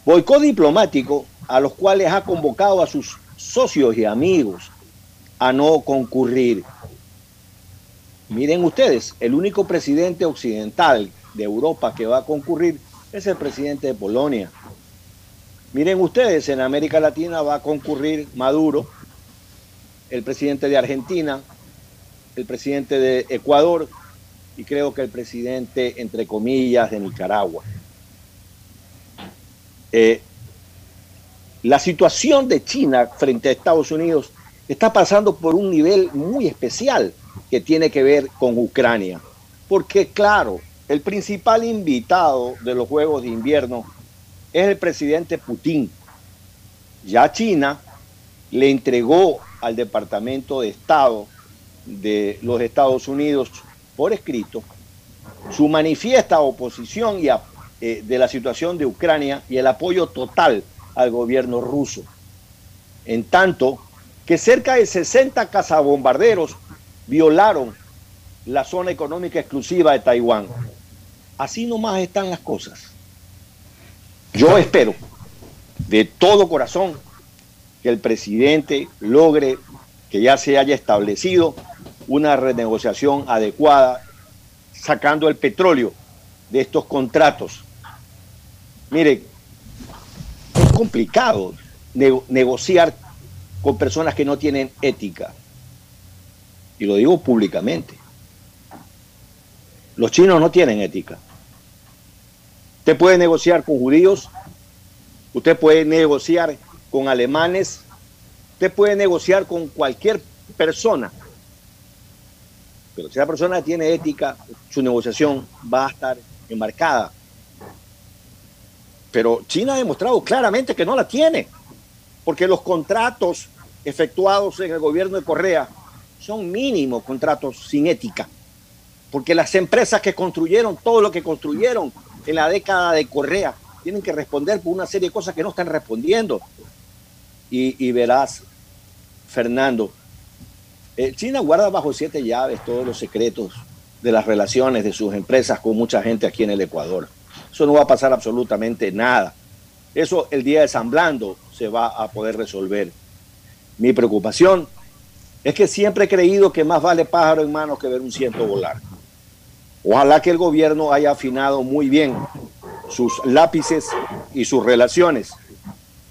Boicot diplomático a los cuales ha convocado a sus socios y amigos a no concurrir. Miren ustedes, el único presidente occidental de Europa que va a concurrir es el presidente de Polonia. Miren ustedes, en América Latina va a concurrir Maduro, el presidente de Argentina, el presidente de Ecuador y creo que el presidente, entre comillas, de Nicaragua. Eh, la situación de China frente a Estados Unidos está pasando por un nivel muy especial que tiene que ver con Ucrania. Porque claro, el principal invitado de los Juegos de Invierno es el presidente Putin. Ya China le entregó al Departamento de Estado de los Estados Unidos por escrito su manifiesta oposición eh, de la situación de Ucrania y el apoyo total al gobierno ruso. En tanto que cerca de 60 cazabombarderos violaron la zona económica exclusiva de Taiwán. Así nomás están las cosas. Yo espero de todo corazón que el presidente logre que ya se haya establecido una renegociación adecuada, sacando el petróleo de estos contratos. Mire, es complicado negociar con personas que no tienen ética. Y lo digo públicamente. Los chinos no tienen ética. Usted puede negociar con judíos, usted puede negociar con alemanes, usted puede negociar con cualquier persona. Pero si la persona tiene ética, su negociación va a estar enmarcada. Pero China ha demostrado claramente que no la tiene, porque los contratos efectuados en el gobierno de Correa son mínimos contratos sin ética porque las empresas que construyeron todo lo que construyeron en la década de Correa tienen que responder por una serie de cosas que no están respondiendo. Y, verás, Fernando, eh, China guarda bajo siete llaves todos los secretos de las relaciones de sus empresas con mucha gente aquí en el Ecuador. Eso no va a pasar absolutamente nada. Eso el día de San Blando se va a poder resolver. Mi preocupación es que siempre he creído que más vale pájaro en mano que ver un ciento volar. Ojalá que el gobierno haya afinado muy bien sus lápices y sus relaciones,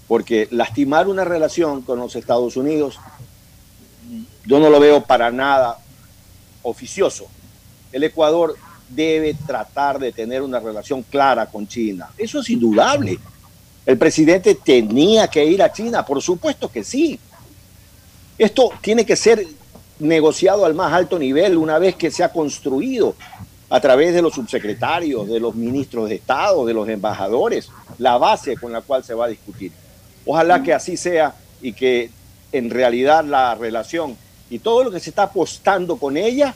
porque lastimar una relación con los Estados Unidos, yo no lo veo para nada oficioso. El Ecuador debe tratar de tener una relación clara con China. Eso es indudable. El presidente tenía que ir a China, por supuesto que sí. Esto tiene que ser negociado al más alto nivel una vez que se ha construido a través de los subsecretarios, de los ministros de Estado, de los embajadores, la base con la cual se va a discutir. Ojalá que así sea y que en realidad la relación y todo lo que se está apostando con ella,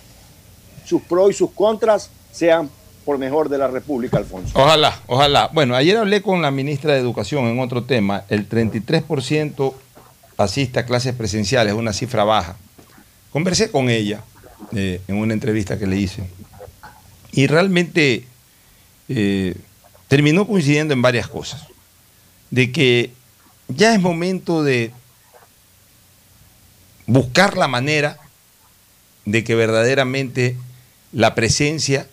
sus pros y sus contras, sean por mejor de la República, Alfonso. Ojalá, ojalá. Bueno, ayer hablé con la ministra de Educación en otro tema. El 33% asiste a clases presenciales, una cifra baja. Conversé con ella eh, en una entrevista que le hice y realmente eh, terminó coincidiendo en varias cosas. De que ya es momento de buscar la manera de que verdaderamente la presencia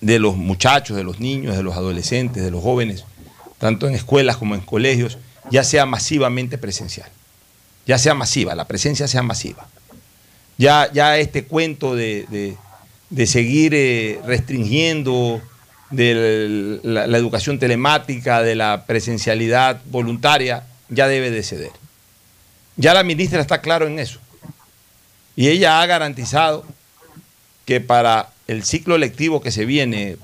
de los muchachos, de los niños, de los adolescentes, de los jóvenes, tanto en escuelas como en colegios, ya sea masivamente presencial. Ya sea masiva, la presencia sea masiva. Ya, ya este cuento de, de, seguir eh, restringiendo de la, la educación telemática, de la presencialidad voluntaria, ya debe de ceder. Ya la ministra está claro en eso. Y ella ha garantizado que para el ciclo lectivo que se viene,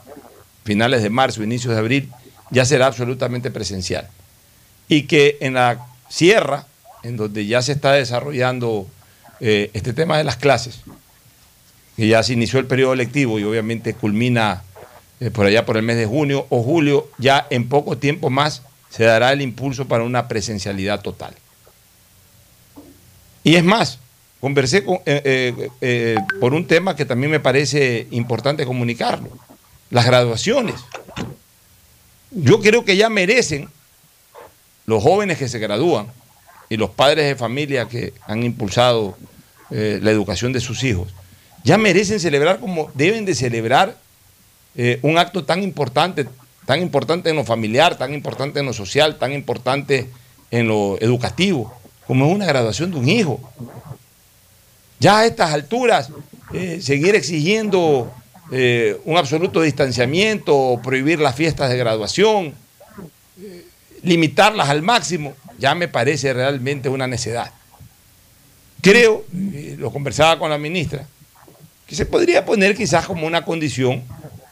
finales de marzo, inicios de abril, ya será absolutamente presencial. Y que en la sierra, en donde ya se está desarrollando eh, este tema de las clases, que ya se inició el periodo lectivo y obviamente culmina eh, por allá por el mes de junio o julio, ya en poco tiempo más se dará el impulso para una presencialidad total. Y es más, conversé eh, por un tema que también me parece importante comunicarlo, las graduaciones. Yo creo que ya merecen los jóvenes que se gradúan y los padres de familia que han impulsado eh, la educación de sus hijos, ya merecen celebrar como deben de celebrar eh, un acto tan importante, tan importante en lo familiar, tan importante en lo social, tan importante en lo educativo, como es una graduación de un hijo. Ya a estas alturas, eh, seguir exigiendo eh, un absoluto distanciamiento, prohibir las fiestas de graduación, limitarlas al máximo, ya me parece realmente una necedad. Creo, lo conversaba con la ministra, que se podría poner quizás como una condición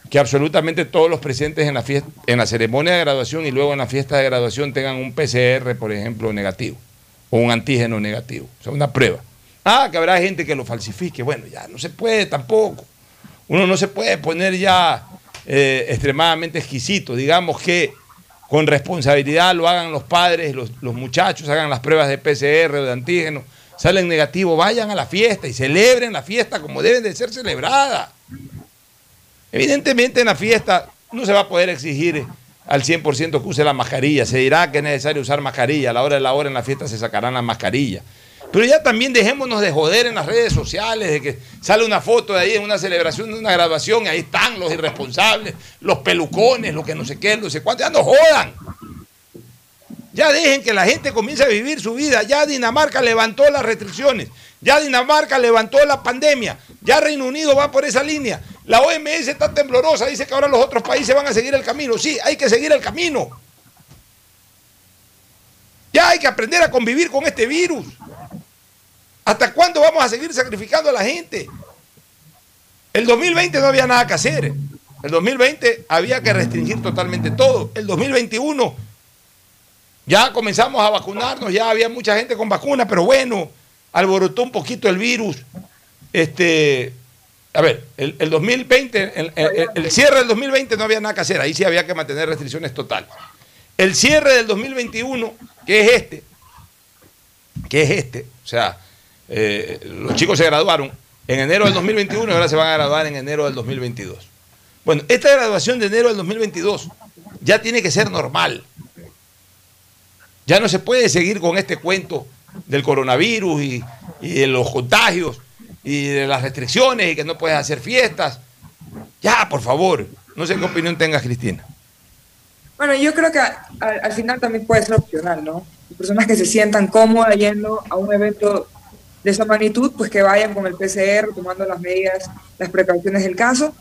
que absolutamente todos los presentes en la, fiesta, en la ceremonia de graduación y luego en la fiesta de graduación tengan un PCR, por ejemplo, negativo, o un antígeno negativo, o sea, una prueba. Ah, que habrá gente que lo falsifique. Bueno, ya no se puede tampoco. Uno no se puede poner ya eh, extremadamente exquisito. Digamos que con responsabilidad lo hagan los padres, los, muchachos, hagan las pruebas de PCR o de antígeno, salen negativos, vayan a la fiesta y celebren la fiesta como deben de ser celebrada. Evidentemente en la fiesta no se va a poder exigir al 100% que use la mascarilla, se dirá que es necesario usar mascarilla, a la hora de la hora en la fiesta se sacarán las mascarillas. Pero ya también dejémonos de joder en las redes sociales, de que sale una foto de ahí en una celebración de una graduación y ahí están los irresponsables, los pelucones, los que no sé qué, no sé cuánto, ya no jodan. Ya dejen que la gente comience a vivir su vida. Ya Dinamarca levantó las restricciones. Ya Dinamarca levantó la pandemia. Ya Reino Unido va por esa línea. La OMS está temblorosa. Dice que ahora los otros países van a seguir el camino. Sí, hay que seguir el camino. Ya hay que aprender a convivir con este virus. ¿Hasta cuándo vamos a seguir sacrificando a la gente? El 2020 no había nada que hacer. El 2020 había que restringir totalmente todo. El 2021 ya comenzamos a vacunarnos, ya había mucha gente con vacuna, pero bueno, alborotó un poquito el virus. Este, a ver, el, 2020, el, cierre del 2020 no había nada que hacer, ahí sí había que mantener restricciones totales. El cierre del 2021, que es este, que es este, o sea, eh, los chicos se graduaron en enero del 2021 y ahora se van a graduar en enero del 2022. Bueno, esta graduación de enero del 2022 ya tiene que ser normal. Ya no se puede seguir con este cuento del coronavirus y, de los contagios y de las restricciones y que no puedes hacer fiestas. Ya, por favor. No sé qué opinión tengas, Cristina. Bueno, yo creo que al final también puede ser opcional, ¿no? Personas que se sientan cómodas yendo a un evento de esa magnitud, pues que vayan con el PCR tomando las medidas, las precauciones del caso.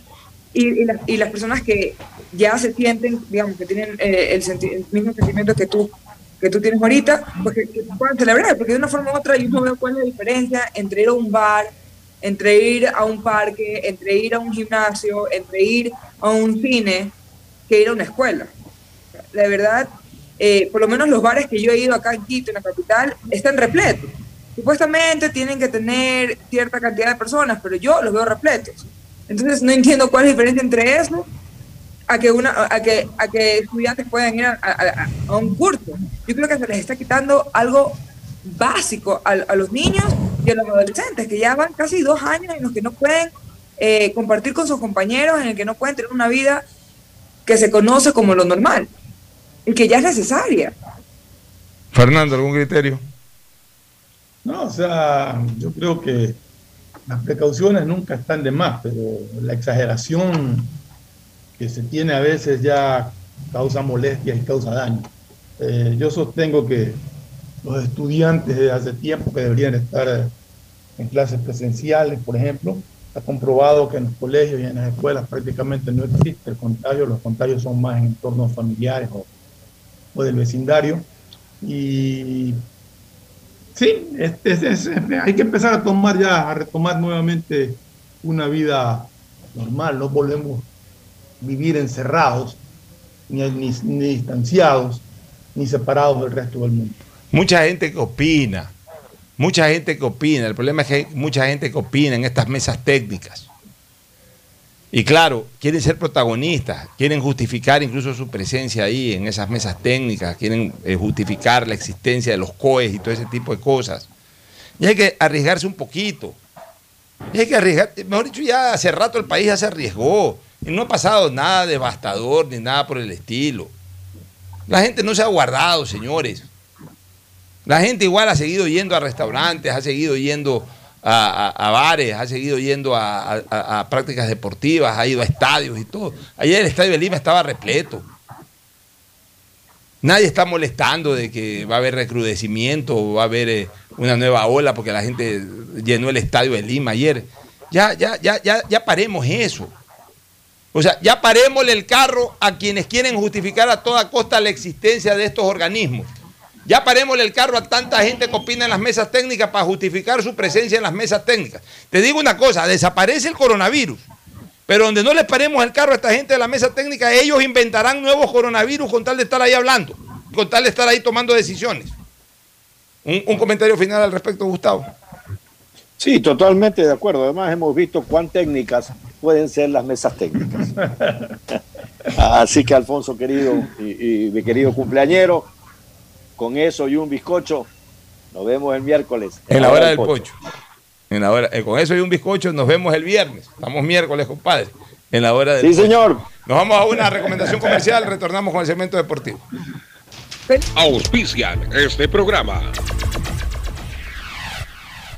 Y, y, las personas que ya se sienten, digamos, que tienen eh, el, mismo sentimiento que tú, que tú tienes ahorita, pues que, puedan celebrar, porque de una forma u otra yo no veo cuál es la diferencia entre ir a un bar, entre ir a un parque, entre ir a un gimnasio, entre ir a un cine, que ir a una escuela. La verdad, eh, por lo menos los bares que yo he ido acá en Quito, en la capital, están repletos Supuestamente tienen que tener cierta cantidad de personas, pero yo los veo repletos. Entonces no entiendo cuál es la diferencia entre eso a que, una, a que, a que estudiantes puedan ir a, un curso. Yo creo que se les está quitando algo básico a, los niños y a los adolescentes, que ya van casi dos años en los que no pueden eh, compartir con sus compañeros, en el que no pueden tener una vida que se conoce como lo normal y que ya es necesaria. Fernando, ¿algún criterio? No, o sea, yo creo que las precauciones nunca están de más, pero la exageración que se tiene a veces ya causa molestias y causa daño. Eh, yo sostengo que los estudiantes de hace tiempo que deberían estar eh, en clases presenciales, por ejemplo, ha comprobado que en los colegios y en las escuelas prácticamente no existe el contagio, los contagios son más en entornos familiares o, o del vecindario. Y sí, este, es- es- hay que empezar a tomar ya, a retomar nuevamente una vida normal, no volvemos vivir encerrados, ni, ni, distanciados, ni separados del resto del mundo. Mucha gente que opina, mucha gente que opina. El problema es que hay mucha gente que opina en estas mesas técnicas. Y claro, quieren ser protagonistas, quieren justificar incluso su presencia ahí en esas mesas técnicas, quieren eh, justificar la existencia de los COEs y todo ese tipo de cosas. Y hay que arriesgarse un poquito. Y hay que arriesgar, mejor dicho, ya hace rato el país ya se arriesgó. No ha pasado nada devastador ni nada por el estilo. La gente no se ha guardado, señores. La gente igual ha seguido yendo a restaurantes, ha seguido yendo a, bares, ha seguido yendo a prácticas deportivas, ha ido a estadios y todo. Ayer el estadio de Lima estaba repleto. Nadie está molestando de que va a haber recrudecimiento o va a haber eh, una nueva ola porque la gente llenó el estadio de Lima ayer. Ya, ya, ya, ya, ya paremos eso. O sea, ya parémosle el carro a quienes quieren justificar a toda costa la existencia de estos organismos. Ya parémosle el carro a tanta gente que opina en las mesas técnicas para justificar su presencia en las mesas técnicas. Te digo una cosa, desaparece el coronavirus. Pero donde no les paremos el carro a esta gente de la mesa técnica, ellos inventarán nuevos coronavirus con tal de estar ahí hablando, con tal de estar ahí tomando decisiones. Un, un comentario final al respecto, Gustavo. Sí, totalmente de acuerdo. Además, hemos visto cuán técnicas pueden ser las mesas técnicas. Así que, Alfonso, querido y, y mi querido cumpleañero, con eso y un bizcocho, nos vemos el miércoles. En la hora del pocho. En la hora, eh, con eso y un bizcocho nos vemos el viernes. Estamos miércoles, compadre. En la hora del Sí, pocho. señor. Nos vamos a una recomendación comercial, retornamos con el segmento deportivo. Auspician este programa.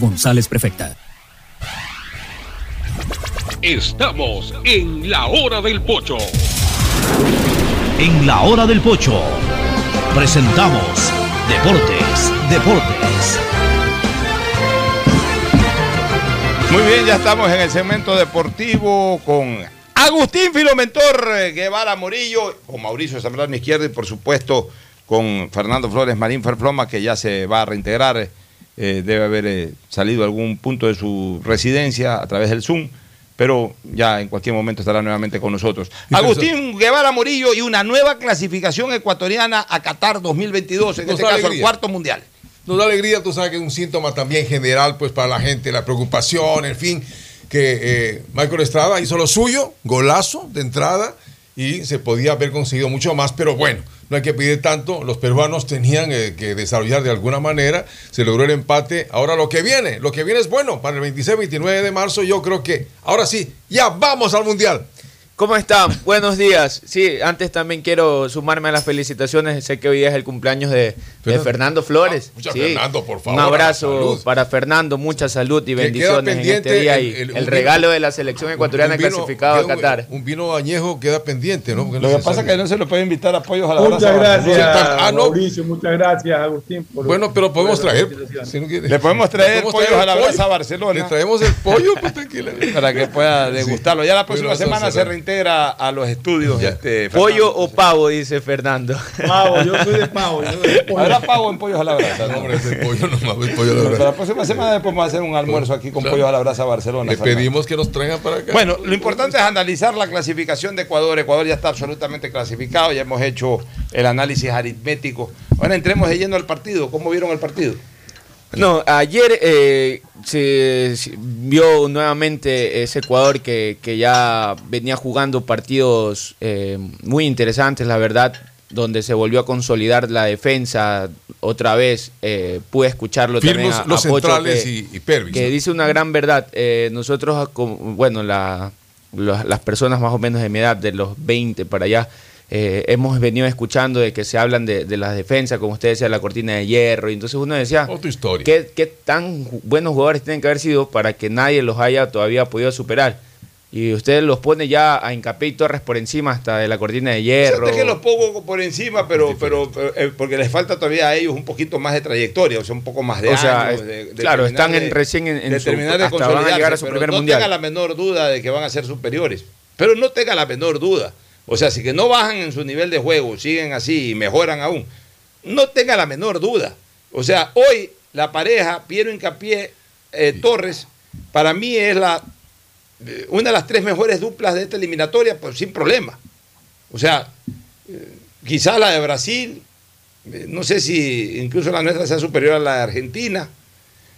González, prefecta. Estamos en la hora del pocho. En la hora del pocho presentamos Deportes, Deportes. Muy bien, ya estamos en el segmento deportivo con Agustín Filomentor eh, Guevara Morillo, con Mauricio Zambrano Izquierdo y por supuesto con Fernando Flores Marín Ferfloma, que ya se va a reintegrar. Eh, debe haber eh, salido a algún punto de su residencia a través del Zoom, pero ya en cualquier momento estará nuevamente con nosotros. Agustín Guevara Morillo y una nueva clasificación ecuatoriana a Qatar 2022, en Nos este caso el cuarto mundial. Nos da alegría, tú sabes que es un síntoma también general pues para la gente, la preocupación, en fin, que eh, Michael Estrada hizo lo suyo, golazo de entrada y se podía haber conseguido mucho más, pero bueno, no hay que pedir tanto, los peruanos tenían eh, que desarrollar de alguna manera, se logró el empate, ahora lo que viene, lo que viene es bueno, para el 26-29 de marzo. Yo creo que ahora sí, ya vamos al Mundial. ¿Cómo están? Buenos días. Sí, antes también quiero sumarme a las felicitaciones. Sé que hoy día es el cumpleaños de, de Fernando. Flores. mucha Sí. Fernando, por favor, Un abrazo para Fernando, mucha salud y bendiciones en este día el- y el- el, un vino- regalo de la selección ecuatoriana vino- clasificado a un- Qatar. Un vino añejo queda pendiente, ¿no? Porque Lo no que pasa es que no se lo puede invitar a pollos a la Muchas gracias, Ah, no. Mauricio, muchas gracias, Agustín. por- Bueno, pero podemos traer. si no quiere. Le podemos traer pollos a la brasa a. Barcelona. Le traemos el pollo, pues tranquila. para que pueda degustarlo. Ya la próxima semana se reintegra a los estudios. Este, Pollo o pavo, dice Fernando. Pavo, yo soy de pavo. yo soy de pollo. Habrá pavo en pollos a la brasa. ¿no? Hombre, ese pollo nomás, el pollo a la Pero brasa. la próxima semana después vamos a hacer un almuerzo aquí con Claro. pollos a la brasa a Barcelona. Le Fernando. pedimos que nos traigan para acá. Bueno, lo importante es analizar la clasificación de Ecuador. Ecuador ya está absolutamente clasificado, ya hemos hecho el análisis aritmético. Ahora entremos de lleno al partido. ¿Cómo vieron el partido? No, ayer eh, se, se vio nuevamente ese Ecuador que, que ya venía jugando partidos eh, muy interesantes, la verdad, donde se volvió a consolidar la defensa otra vez. eh, pude escucharlo Firmos también a, los a Pocho centrales que- y, y Pervis. que ¿no? dice una gran verdad. Eh, nosotros, bueno, la- los- las personas más o menos de mi edad, de los 20 para allá, eh, hemos venido escuchando de que se hablan de, de las defensas, como usted decía, la cortina de hierro. Y entonces uno decía, Otra historia. ¿qué, qué tan buenos jugadores tienen que haber sido para que nadie los haya todavía podido superar? Y usted los pone ya a Incapé y Torres por encima hasta de la cortina de hierro. Fíjate que los pongo por encima, pero, pero eh, porque les falta todavía a ellos un poquito más de trayectoria, o sea, un poco más de O años, es- de- de claro, están en- de- recién en- en de su- terminar de hasta van a llegar a su pero primer no mundial. tenga la menor duda de que van a ser superiores. Pero no tenga la menor duda. O sea, si que no bajan en su nivel de juego, siguen así y mejoran aún, no tenga la menor duda. O sea, hoy la pareja Piero Incapié eh, Torres, para mí es la eh, una de las tres mejores duplas de esta eliminatoria, pues sin problema. O sea, eh, quizás la de Brasil, eh, no sé si incluso la nuestra sea superior a la de Argentina.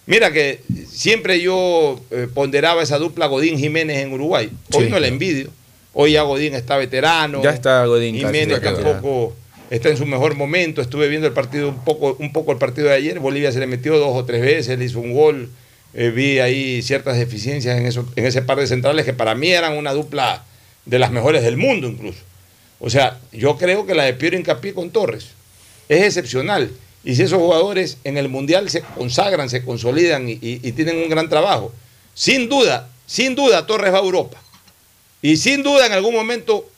Mira que siempre yo ponderaba esa dupla Godín Jiménez en Uruguay. Hoy Sí. no la envidio. Hoy ya Godín está veterano. Ya está Godín Jiménez tampoco está en su mejor momento. Estuve viendo el partido un poco, un poco el partido de ayer. Bolivia se le metió dos o tres veces, le hizo un gol. Eh, vi ahí ciertas deficiencias en, eso, en ese par de centrales que para mí eran una dupla de las mejores del mundo incluso. O sea, yo creo que la de Piero Incapié con Torres es excepcional. Y si esos jugadores en el Mundial se consagran, se consolidan y, y- y tienen un gran trabajo, sin duda, sin duda Torres va a Europa. Y sin duda en algún momento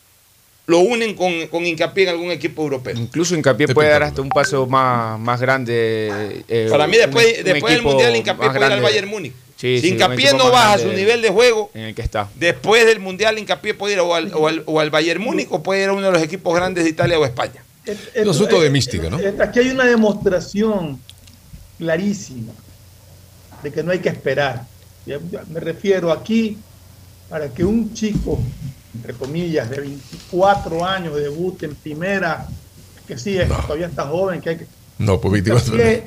lo unen con, con Incapié en algún equipo europeo. Incluso Hincapié puede dar hasta un paso más, más grande. eh, Para mí un- después, un después del Mundial Incapié más puede ir al. Bayern Múnich. Sí, si sí, un Incapié equipo no baja su nivel de juego, En el que está. después del Mundial Incapié puede ir o al, o al- o al Bayern Múnich o puede ir a uno de los equipos grandes de Italia o España. Un asunto de mística, ¿no? Aquí hay una demostración clarísima de que no hay que esperar. Me refiero aquí para que un chico, entre comillas, de 24 años debute en primera, que sí, es- todavía está joven, que hay que... No, pues 24 que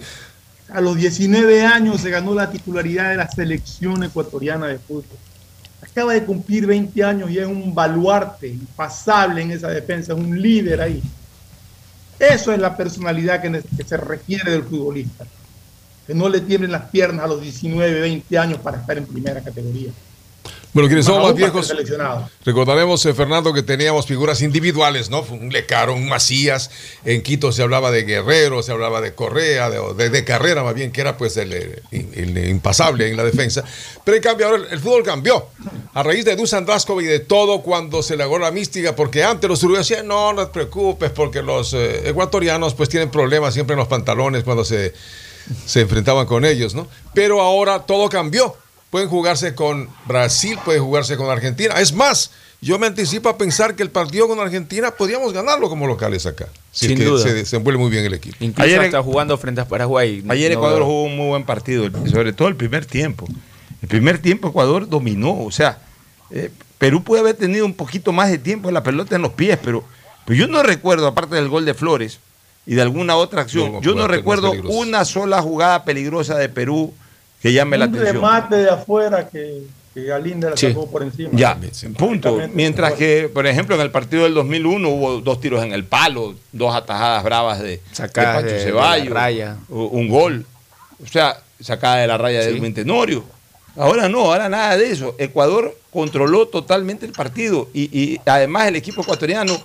a los 19 años se ganó la titularidad de la selección ecuatoriana de fútbol. Acaba de cumplir 20 años y es un baluarte impasable en esa defensa, es un líder ahí. Eso es la personalidad que, que se requiere del futbolista. Que no le tiemblen las piernas a los 19, 20 años para estar en primera categoría. Bueno, quienes somos más viejos, recordaremos, eh, Fernando, que teníamos figuras individuales, ¿no? Un Lecaro, un Macías. En Quito se hablaba de Guerrero, se hablaba de Correa, de, de- de Carrera, más bien, que era pues el, eh, el impasable en la defensa. Pero en cambio, ahora el, el fútbol cambió. A raíz de Dusan Draskov y de todo, cuando se le agarró la mística, porque antes los uruguayos decían, no, no te preocupes, porque los eh, ecuatorianos pues tienen problemas siempre en los pantalones cuando se, se enfrentaban con ellos, ¿no? Pero ahora todo cambió. Pueden jugarse con Brasil, pueden jugarse con Argentina. Es más, yo me anticipo a pensar que el partido con Argentina podríamos ganarlo como locales acá. Si Sin es que duda. se desenvuelve muy bien el equipo. Incluso Ayer- está jugando frente a Paraguay. Ayer No Ecuador veo. jugó un muy buen partido, sobre todo el primer tiempo. El primer tiempo Ecuador dominó, o sea, eh, Perú puede haber tenido un poquito más de tiempo en la pelota en los pies, pero, pero yo no recuerdo, aparte del gol de Flores y de alguna otra acción, No, yo no recuerdo una sola jugada peligrosa de Perú que llame la un atención. remate de afuera que, que la Sí. sacó por encima. Ya, punto. Mientras que, por ejemplo, en el partido del 2001 hubo dos tiros en el palo, dos atajadas bravas de, de Pancho de- de Ceballos, la raya. u- un gol, o sea, sacada de la raya de Sí. Edwin Tenorio. Ahora no, ahora nada de eso. Ecuador controló totalmente el partido y, y además el equipo ecuatoriano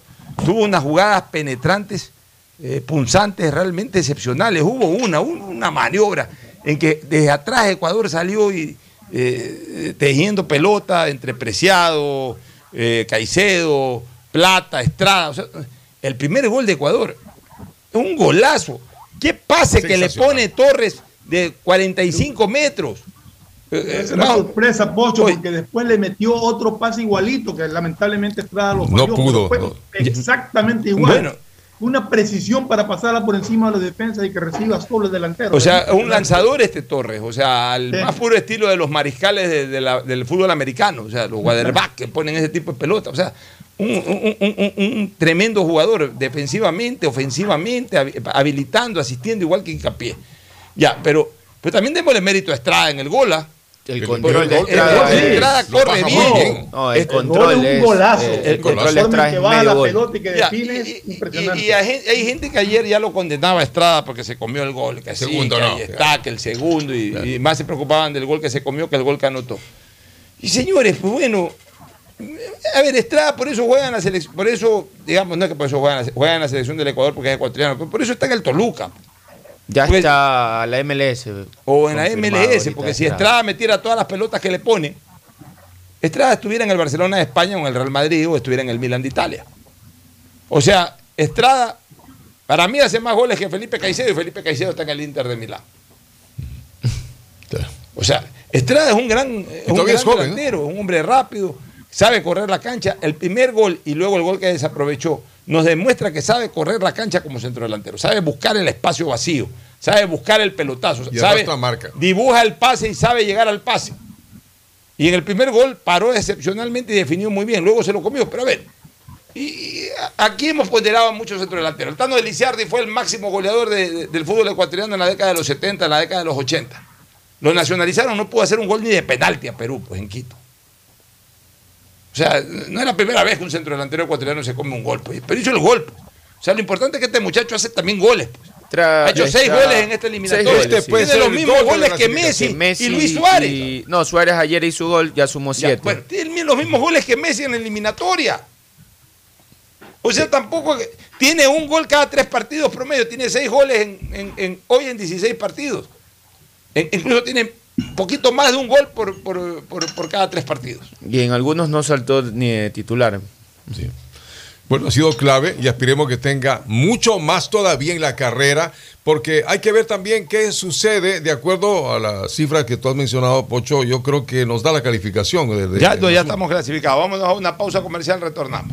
tuvo unas jugadas penetrantes, eh, punzantes, realmente excepcionales. Hubo una, un- una maniobra en que desde atrás Ecuador salió y eh, tejiendo pelota entre Preciado, eh, Caicedo, Plata, Estrada. O sea, el primer gol de Ecuador es un golazo. ¿Qué pase que le pone Torres de 45 metros? Eh, Esa es la sorpresa, Pocho, porque después le metió otro pase igualito que lamentablemente Estrada lo No falló, pudo, no. Exactamente igual. Bueno. Una precisión para pasarla por encima de los defensas y que reciba solo el delantero. O sea, un lanzador este Torres, o sea, al Sí. más puro estilo de los mariscales de- de la- del fútbol americano, o sea, los quarterbacks que ponen ese tipo de pelota, o sea, un, un- un- un- un tremendo jugador, defensivamente, ofensivamente, habi- habilitando, asistiendo, igual que Hincapié. Ya, pero, pero también démosle mérito a Estrada en el gola. El control de el lo corre bien. muy bien. No, el control es un golazo. eh, el el control Estrada es la pelota y que define es y, impresionante. y hay, gen- hay gente que ayer ya lo condenaba a Estrada porque se comió el gol, que sí, Segundo que no. ahí está, que el segundo, y, y más se preocupaban del gol que se comió que el gol que anotó. Y señores, pues bueno, a ver, Estrada por eso juega en la selección, por eso, digamos, no es que por eso juega en la, juega en la selección del Ecuador porque es ecuatoriano, pero por eso está en el Toluca. Ya Porque- está la MLS. O en la MLS, ahorita porque si Estrada. Metiera todas las pelotas que le pone, Estrada estuviera en el Barcelona de España o en el Real Madrid o estuviera en el Milan de Italia. O sea, Estrada, para mí hace más goles que Felipe Caicedo y Felipe Caicedo está en el Inter de Milán. O sea, Estrada es un gran, es un gran es joven, ¿no? delantero, un hombre rápido, sabe correr la cancha. El primer gol y luego el gol que desaprovechó nos demuestra que sabe correr la cancha como centro delantero, sabe buscar el espacio vacío, sabe buscar el pelotazo, Y sabe, marca. dibuja el pase y sabe llegar al pase. Y en el primer gol paró excepcionalmente y definió muy bien, luego se lo comió. Pero a ver, y, y aquí hemos ponderado a muchos centrodelanteros. El Tano de Lisiardi fue el máximo goleador de- de- del fútbol ecuatoriano en la década de los 70, en la década de los 80. Lo nacionalizaron, no pudo hacer un gol ni de penalti a Perú, pues en Quito. O sea, no es la primera vez que un centrodelantero ecuatoriano se come un gol, pues, pero hizo el gol. pues. O sea, lo importante es que este muchacho hace también goles. pues. Tra- Ha hecho seis goles en esta eliminatoria. seis goles, Tiene los mismos goles que Messi, Messi y Luis Suárez. y- no, Suárez ayer hizo gol, ya sumó Ya, siete. bueno, tiene los mismos goles que Messi en la eliminatoria. O sea, tampoco tiene un gol cada tres partidos promedio, tiene seis goles en, en- en- hoy en 16 partidos. En- incluso tiene un poquito más de un gol por, por- por- por cada tres partidos. Y en algunos no saltó ni de titular. Bueno, ha sido clave y aspiremos que tenga mucho más todavía en la carrera, porque hay que ver también qué sucede de acuerdo a la cifra que tú has mencionado, Pocho. Yo creo que nos da la calificación. de- de- Ya, ya estamos clasificados. Vámonos a una pausa comercial, retornamos.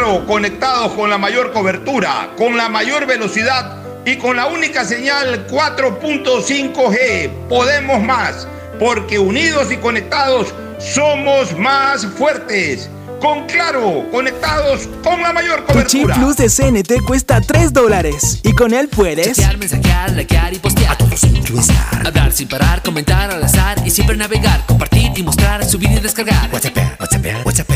conectados con la mayor cobertura, con la mayor velocidad y con la única señal 4.5G. Podemos más, porque unidos y conectados somos más fuertes. Con Claro, conectados con la mayor Tu chip cobertura. plus de CNT cuesta 3 dólares y con él puedes Chatear, mensajear, likear y postear. A todos estar. Hablar sin parar, comentar al azar y siempre navegar. Compartir y mostrar, subir y descargar. WhatsApp, WhatsApp, WhatsApp.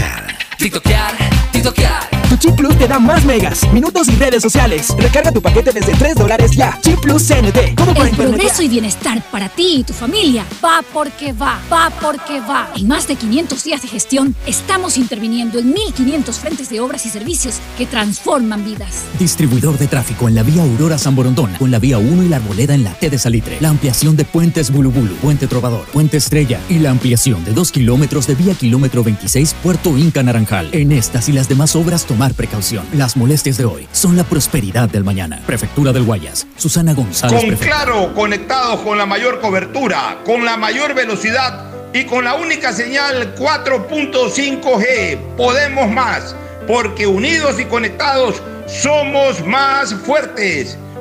TikTokear, TikTokear. Tu chip plus te da más megas, minutos y redes sociales. Recarga tu paquete desde 3 dólares ya. Chip plus CNT. ¿Cómo para El progreso y bienestar para ti y tu familia va porque va, va porque va. En más de 500 días de gestión, estamos interviniendo en 1.500 frentes de obras y servicios que transforman vidas. Distribuidor de tráfico en la vía Aurora San Borondón, con la vía 1 y la arboleda en la T de Salitre. La ampliación de puentes Bulubulu, Puente Trovador, Puente Estrella y la ampliación de 2 kilómetros de vía kilómetro 26 Puerto Inca Naranjal. En estas y las demás obras tomar precaución. Las molestias de hoy son la prosperidad del mañana. Prefectura del Guayas. Susana González. Con. Claro, conectados con la mayor cobertura, con la mayor velocidad y con la única señal 4.5G. Podemos más, porque unidos y conectados somos más fuertes.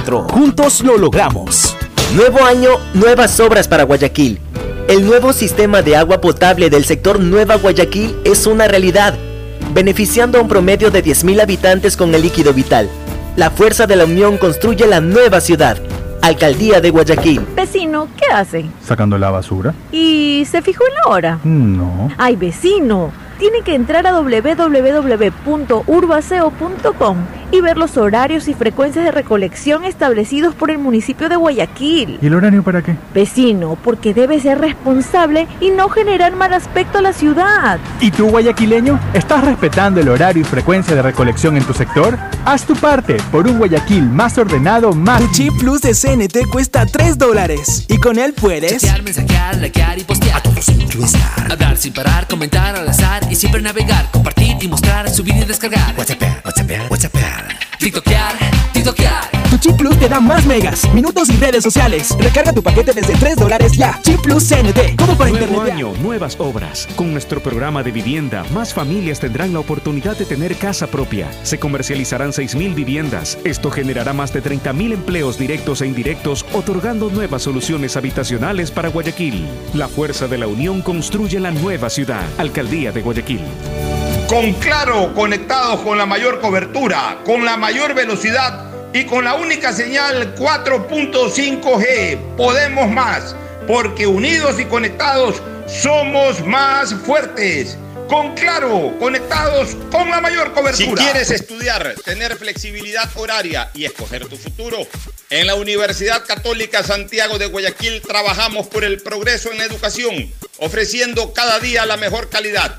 Juntos lo logramos. Nuevo año, nuevas obras para Guayaquil. El nuevo sistema de agua potable del sector Nueva Guayaquil es una realidad, beneficiando a un promedio de 10.000 habitantes con el líquido vital. La fuerza de la unión construye la nueva ciudad. Alcaldía de Guayaquil. Vecino, ¿qué hace? Sacando la basura. ¿Y se fijó en la hora? No. Ay, vecino, tiene que entrar a www.urbaceo.com y ver los horarios y frecuencias de recolección establecidos por el municipio de Guayaquil. ¿Y el horario para qué? Vecino, porque debe ser responsable y no generar mal aspecto a la ciudad. ¿Y tú, guayaquileño, estás respetando el horario y frecuencia de recolección en tu sector? Haz tu parte por un Guayaquil más ordenado, más... Tu chip plus de CNT cuesta 3 dólares y con él puedes Chatear, mensajear, likear y postear. A todos sin estar. Hablar sin parar, comentar al azar y siempre navegar. Compartir y mostrar, subir y descargar. WhatsApp, WhatsApp, WhatsApp. TikTokear, TikTokear. Tu chip plus te da más megas, minutos y redes sociales. Recarga tu paquete desde 3 dólares ya. Chip plus CNT. ¿Cómo para Nuevo internet? año, nuevas obras. Con nuestro programa de vivienda, más familias tendrán la oportunidad de tener casa propia. Se comercializarán 6.000 viviendas. Esto generará más de 30.000 empleos directos e indirectos, otorgando nuevas soluciones habitacionales para Guayaquil. La fuerza de la unión construye la nueva ciudad. Alcaldía de Guayaquil. Con Claro, conectados con la mayor cobertura, con la mayor velocidad y con la única señal 4.5G. Podemos más, porque unidos y conectados somos más fuertes. Con Claro, conectados con la mayor cobertura. Si quieres estudiar, tener flexibilidad horaria y escoger tu futuro, en la Universidad Católica Santiago de Guayaquil trabajamos por el progreso en la educación, ofreciendo cada día la mejor calidad.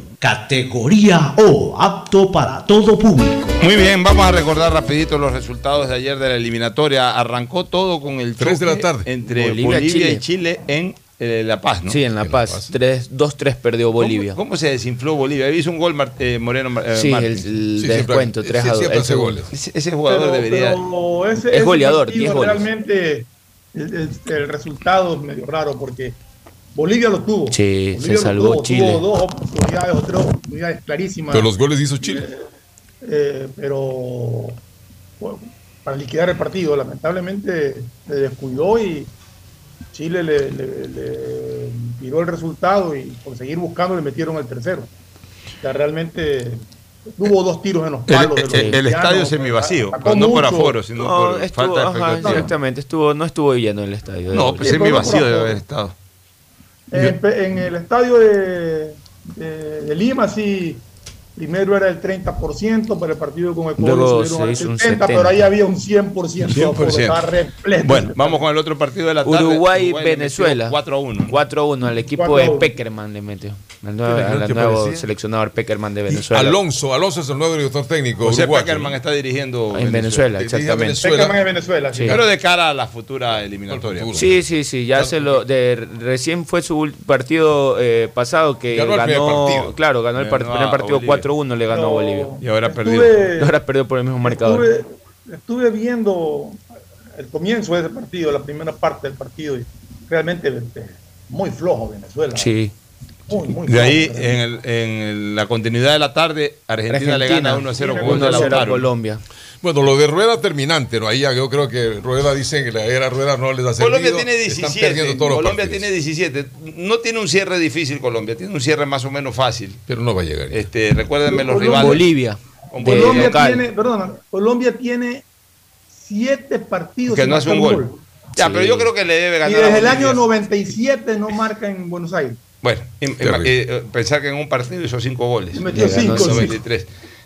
categoría O, apto para todo público. Muy bien, vamos a recordar rapidito los resultados de ayer de la eliminatoria. Arrancó todo con el Tres de la tarde. entre Bolivia, Bolivia, Chile. y Chile en eh, La Paz, ¿no? Sí, en La Paz. Tres- 2-3 perdió Bolivia. ¿Cómo, cómo se desinfló Bolivia? Hizo un gol Mar- eh, Moreno eh, Sí, Martins. el- el Sí, descuento, siempre- 3 a sí, 2, siempre el hace segundo. goles. Ese, ese jugador Pero- debería. pero ese- Es ese goleador, partido 10 goles. Realmente el, el- el resultado es medio raro porque Bolivia lo tuvo. Sí, Bolivia se salvó tuvo, Chile. Tuvo dos oportunidades o tres oportunidades clarísimas. Pero los goles hizo Chile. Eh, pero bueno, para liquidar el partido, lamentablemente se descuidó y Chile le, le- le tiró el resultado y por seguir buscando le metieron el tercero. O sea, realmente hubo dos tiros en los El, palos. de los el- el estadio semivacío, pero no por mucho. aforo, sino No, por estuvo, falta de ajá, exactamente, estuvo, no estuvo lleno el estadio. No, pues por semivacío debe haber estado. En, el estadio de, de- de Lima, sí, primero era el 30%, para el partido con Ecuador Luego se al hizo un 70%, pero ahí había un 100%. 100%. estaba repleto. Bueno, vamos con el otro partido de la tarde. Uruguay, le Venezuela. metió 4 a 1. 4 a 1 al equipo 4 de 1. Peckerman le metió. Al nuevo, ¿Quién es el nuevo seleccionador Peckerman de Y Venezuela. Alonso, Alonso es el nuevo director técnico. José uruguayo. Peckerman está dirigiendo En Venezuela, Dirige a exactamente. Venezuela. Peckerman en Venezuela. Sí. Pero de cara a la futura eliminatoria. Sí, sí, sí, ya se lo de recién fue su partido eh, pasado que Ganó el ganó, claro, ganó el Ganó primer a partido Bolivia. 4-1 le ganó a Bolivia. Y ahora Estuve- perdió. Y ahora perdió por el mismo marcador. Estuve, estuve viendo el comienzo de ese partido, la primera parte del partido, y realmente eh, muy flojo Venezuela. Sí. Muy, muy De ahí, en, el- en la continuidad de la tarde, Argentina, le gana 1 a 0 con gol de 1-0 a. Colombia. Bueno, lo de Rueda terminante, ¿no? Ahí ya yo creo que Rueda dice que la era Rueda no les ha servido. Colombia tiene Están 17. perdiendo todos los Colombia tiene 17. No tiene un cierre difícil Colombia, tiene un cierre más o menos fácil. Pero no va a llegar. ya. Este, recuérdenme los Colombia- rivales. Bolivia. Con de Colombia local. tiene, perdona, Colombia tiene siete partidos que no hace un gol. Ya, Sí. pero yo creo que le debe Y ganar. a desde el año 97 no marca en Buenos Aires. Bueno, eh, pensar que en un partido hizo cinco goles. Metió Le ganó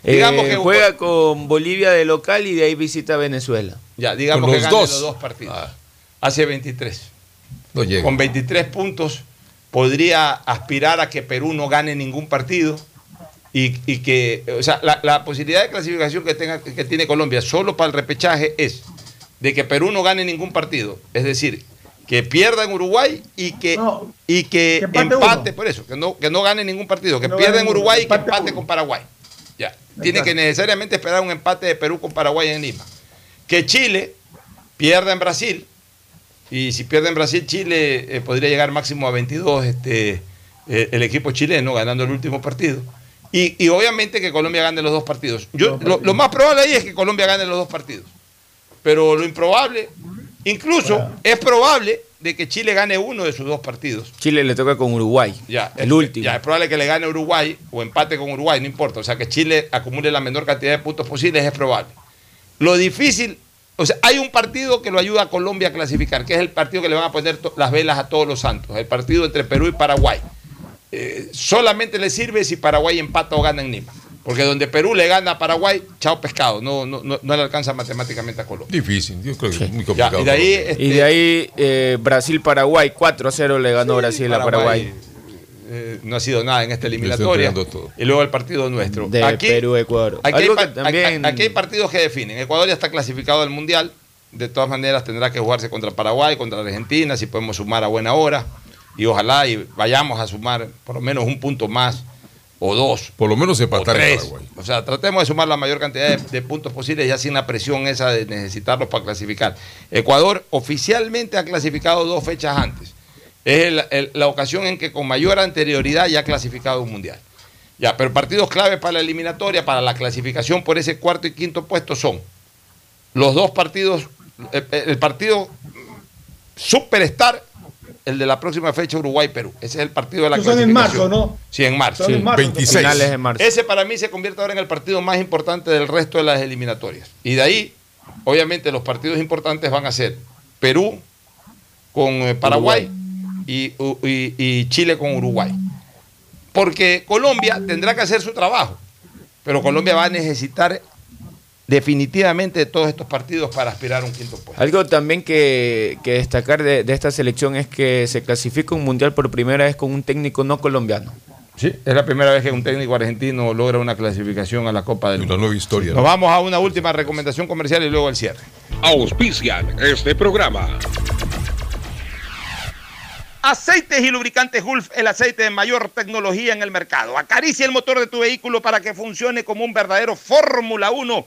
93. Eh, Digamos que juega con Bolivia de local y de ahí visita Venezuela. Ya, digamos Con que los gane dos. los dos partidos. Ah. Hace 23. No llega. Con 23 puntos podría aspirar a que Perú no gane ningún partido y, y que, o sea, la, la posibilidad de clasificación que, tenga, que tiene Colombia solo para el repechaje es de que Perú no gane ningún partido. Es decir, que pierda en Uruguay y que, No, y que que empate por eso, que no, que no gane ningún partido, que No pierda en Uruguay y que empate empate uno. con Paraguay. Ya. Tiene que necesariamente esperar un empate de Perú con Paraguay en Lima. Que Chile pierda en Brasil y si pierde en Brasil, Chile eh, podría llegar máximo a 22 este, eh, el equipo chileno ganando el último partido. Y, y obviamente que Colombia gane los dos partidos. Yo, Dos lo, partidos. lo más probable ahí es que Colombia gane los dos partidos. pero lo improbable, incluso es probable de que Chile gane uno de sus dos partidos. Chile le toca con Uruguay. Ya, el último. Ya, es probable que le gane Uruguay o empate con Uruguay, no importa. O sea, que Chile acumule la menor cantidad de puntos posibles es probable. Lo difícil, o sea, hay un partido que lo ayuda a Colombia a clasificar, que es el partido que le van a poner las velas a todos los santos, el partido entre Perú y Paraguay. Eh, solamente le sirve si Paraguay empata o gana en Lima. Porque donde Perú le gana a Paraguay, chao pescado, no, no, no, no le alcanza matemáticamente a Colombia. Difícil, yo creo que es muy complicado. Ya, y de ahí, este, y de ahí eh, Brasil-Paraguay, 4 a 0 le ganó sí, Brasil a Paraguay. Eh, no ha sido nada en esta eliminatoria. Y luego el partido nuestro. De aquí, Perú-Ecuador. Aquí, hay, también... aquí hay partidos que definen. Ecuador ya está clasificado al Mundial. De todas maneras tendrá que jugarse contra Paraguay, contra Argentina, si podemos sumar a buena hora. Y ojalá y vayamos a sumar por lo menos un punto más o dos. Por lo menos empatar en Paraguay. O sea, tratemos de sumar la mayor cantidad de, de, puntos posibles ya sin la presión esa de necesitarlos para clasificar. Ecuador oficialmente ha clasificado dos fechas antes. Es el, el, la ocasión en que con mayor anterioridad ya ha clasificado un mundial. Ya, pero partidos clave para la eliminatoria, para la clasificación por ese cuarto y quinto puesto son los dos partidos, el, el partido superstar el de la próxima fecha Uruguay-Perú. Ese es el partido de la Son en marzo, ¿no? Sí, en marzo. Son en marzo. 26. Finales de marzo. Ese para mí se convierte ahora en el partido más importante del resto de las eliminatorias. Y de ahí, obviamente, los partidos importantes van a ser Perú con eh, Paraguay y, y, y Chile con Uruguay. Porque Colombia tendrá que hacer su trabajo, pero Colombia va a necesitar definitivamente de todos estos partidos para aspirar a un quinto puesto. Algo también que, que destacar de, de, esta selección es que se clasifica un mundial por primera vez con un técnico no colombiano. Sí, es la primera vez que un técnico argentino logra una clasificación a la Copa del Mundo. Una nueva historia. Nos ¿no? vamos a una última recomendación comercial y luego el cierre. Auspician este programa. Aceites y lubricantes Gulf, el aceite de mayor tecnología en el mercado. Acaricia el motor de tu vehículo para que funcione como un verdadero Fórmula 1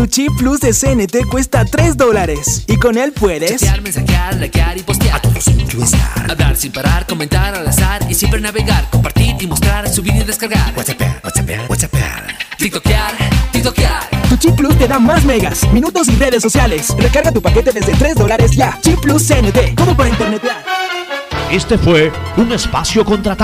Tu chip plus de CNT cuesta 3 dólares y con él puedes Chatear, mensajear, likear y postear. A todos Hablar sin parar, comentar al azar y siempre navegar, compartir y mostrar, subir y descargar. WhatsApp, WhatsApp, WhatsApp. TikTokear, TikTokear. Tu chip plus te da más megas, minutos y redes sociales. Recarga tu paquete desde 3 dólares ya. Chip plus CNT, como para internetear. Este fue un espacio contratado.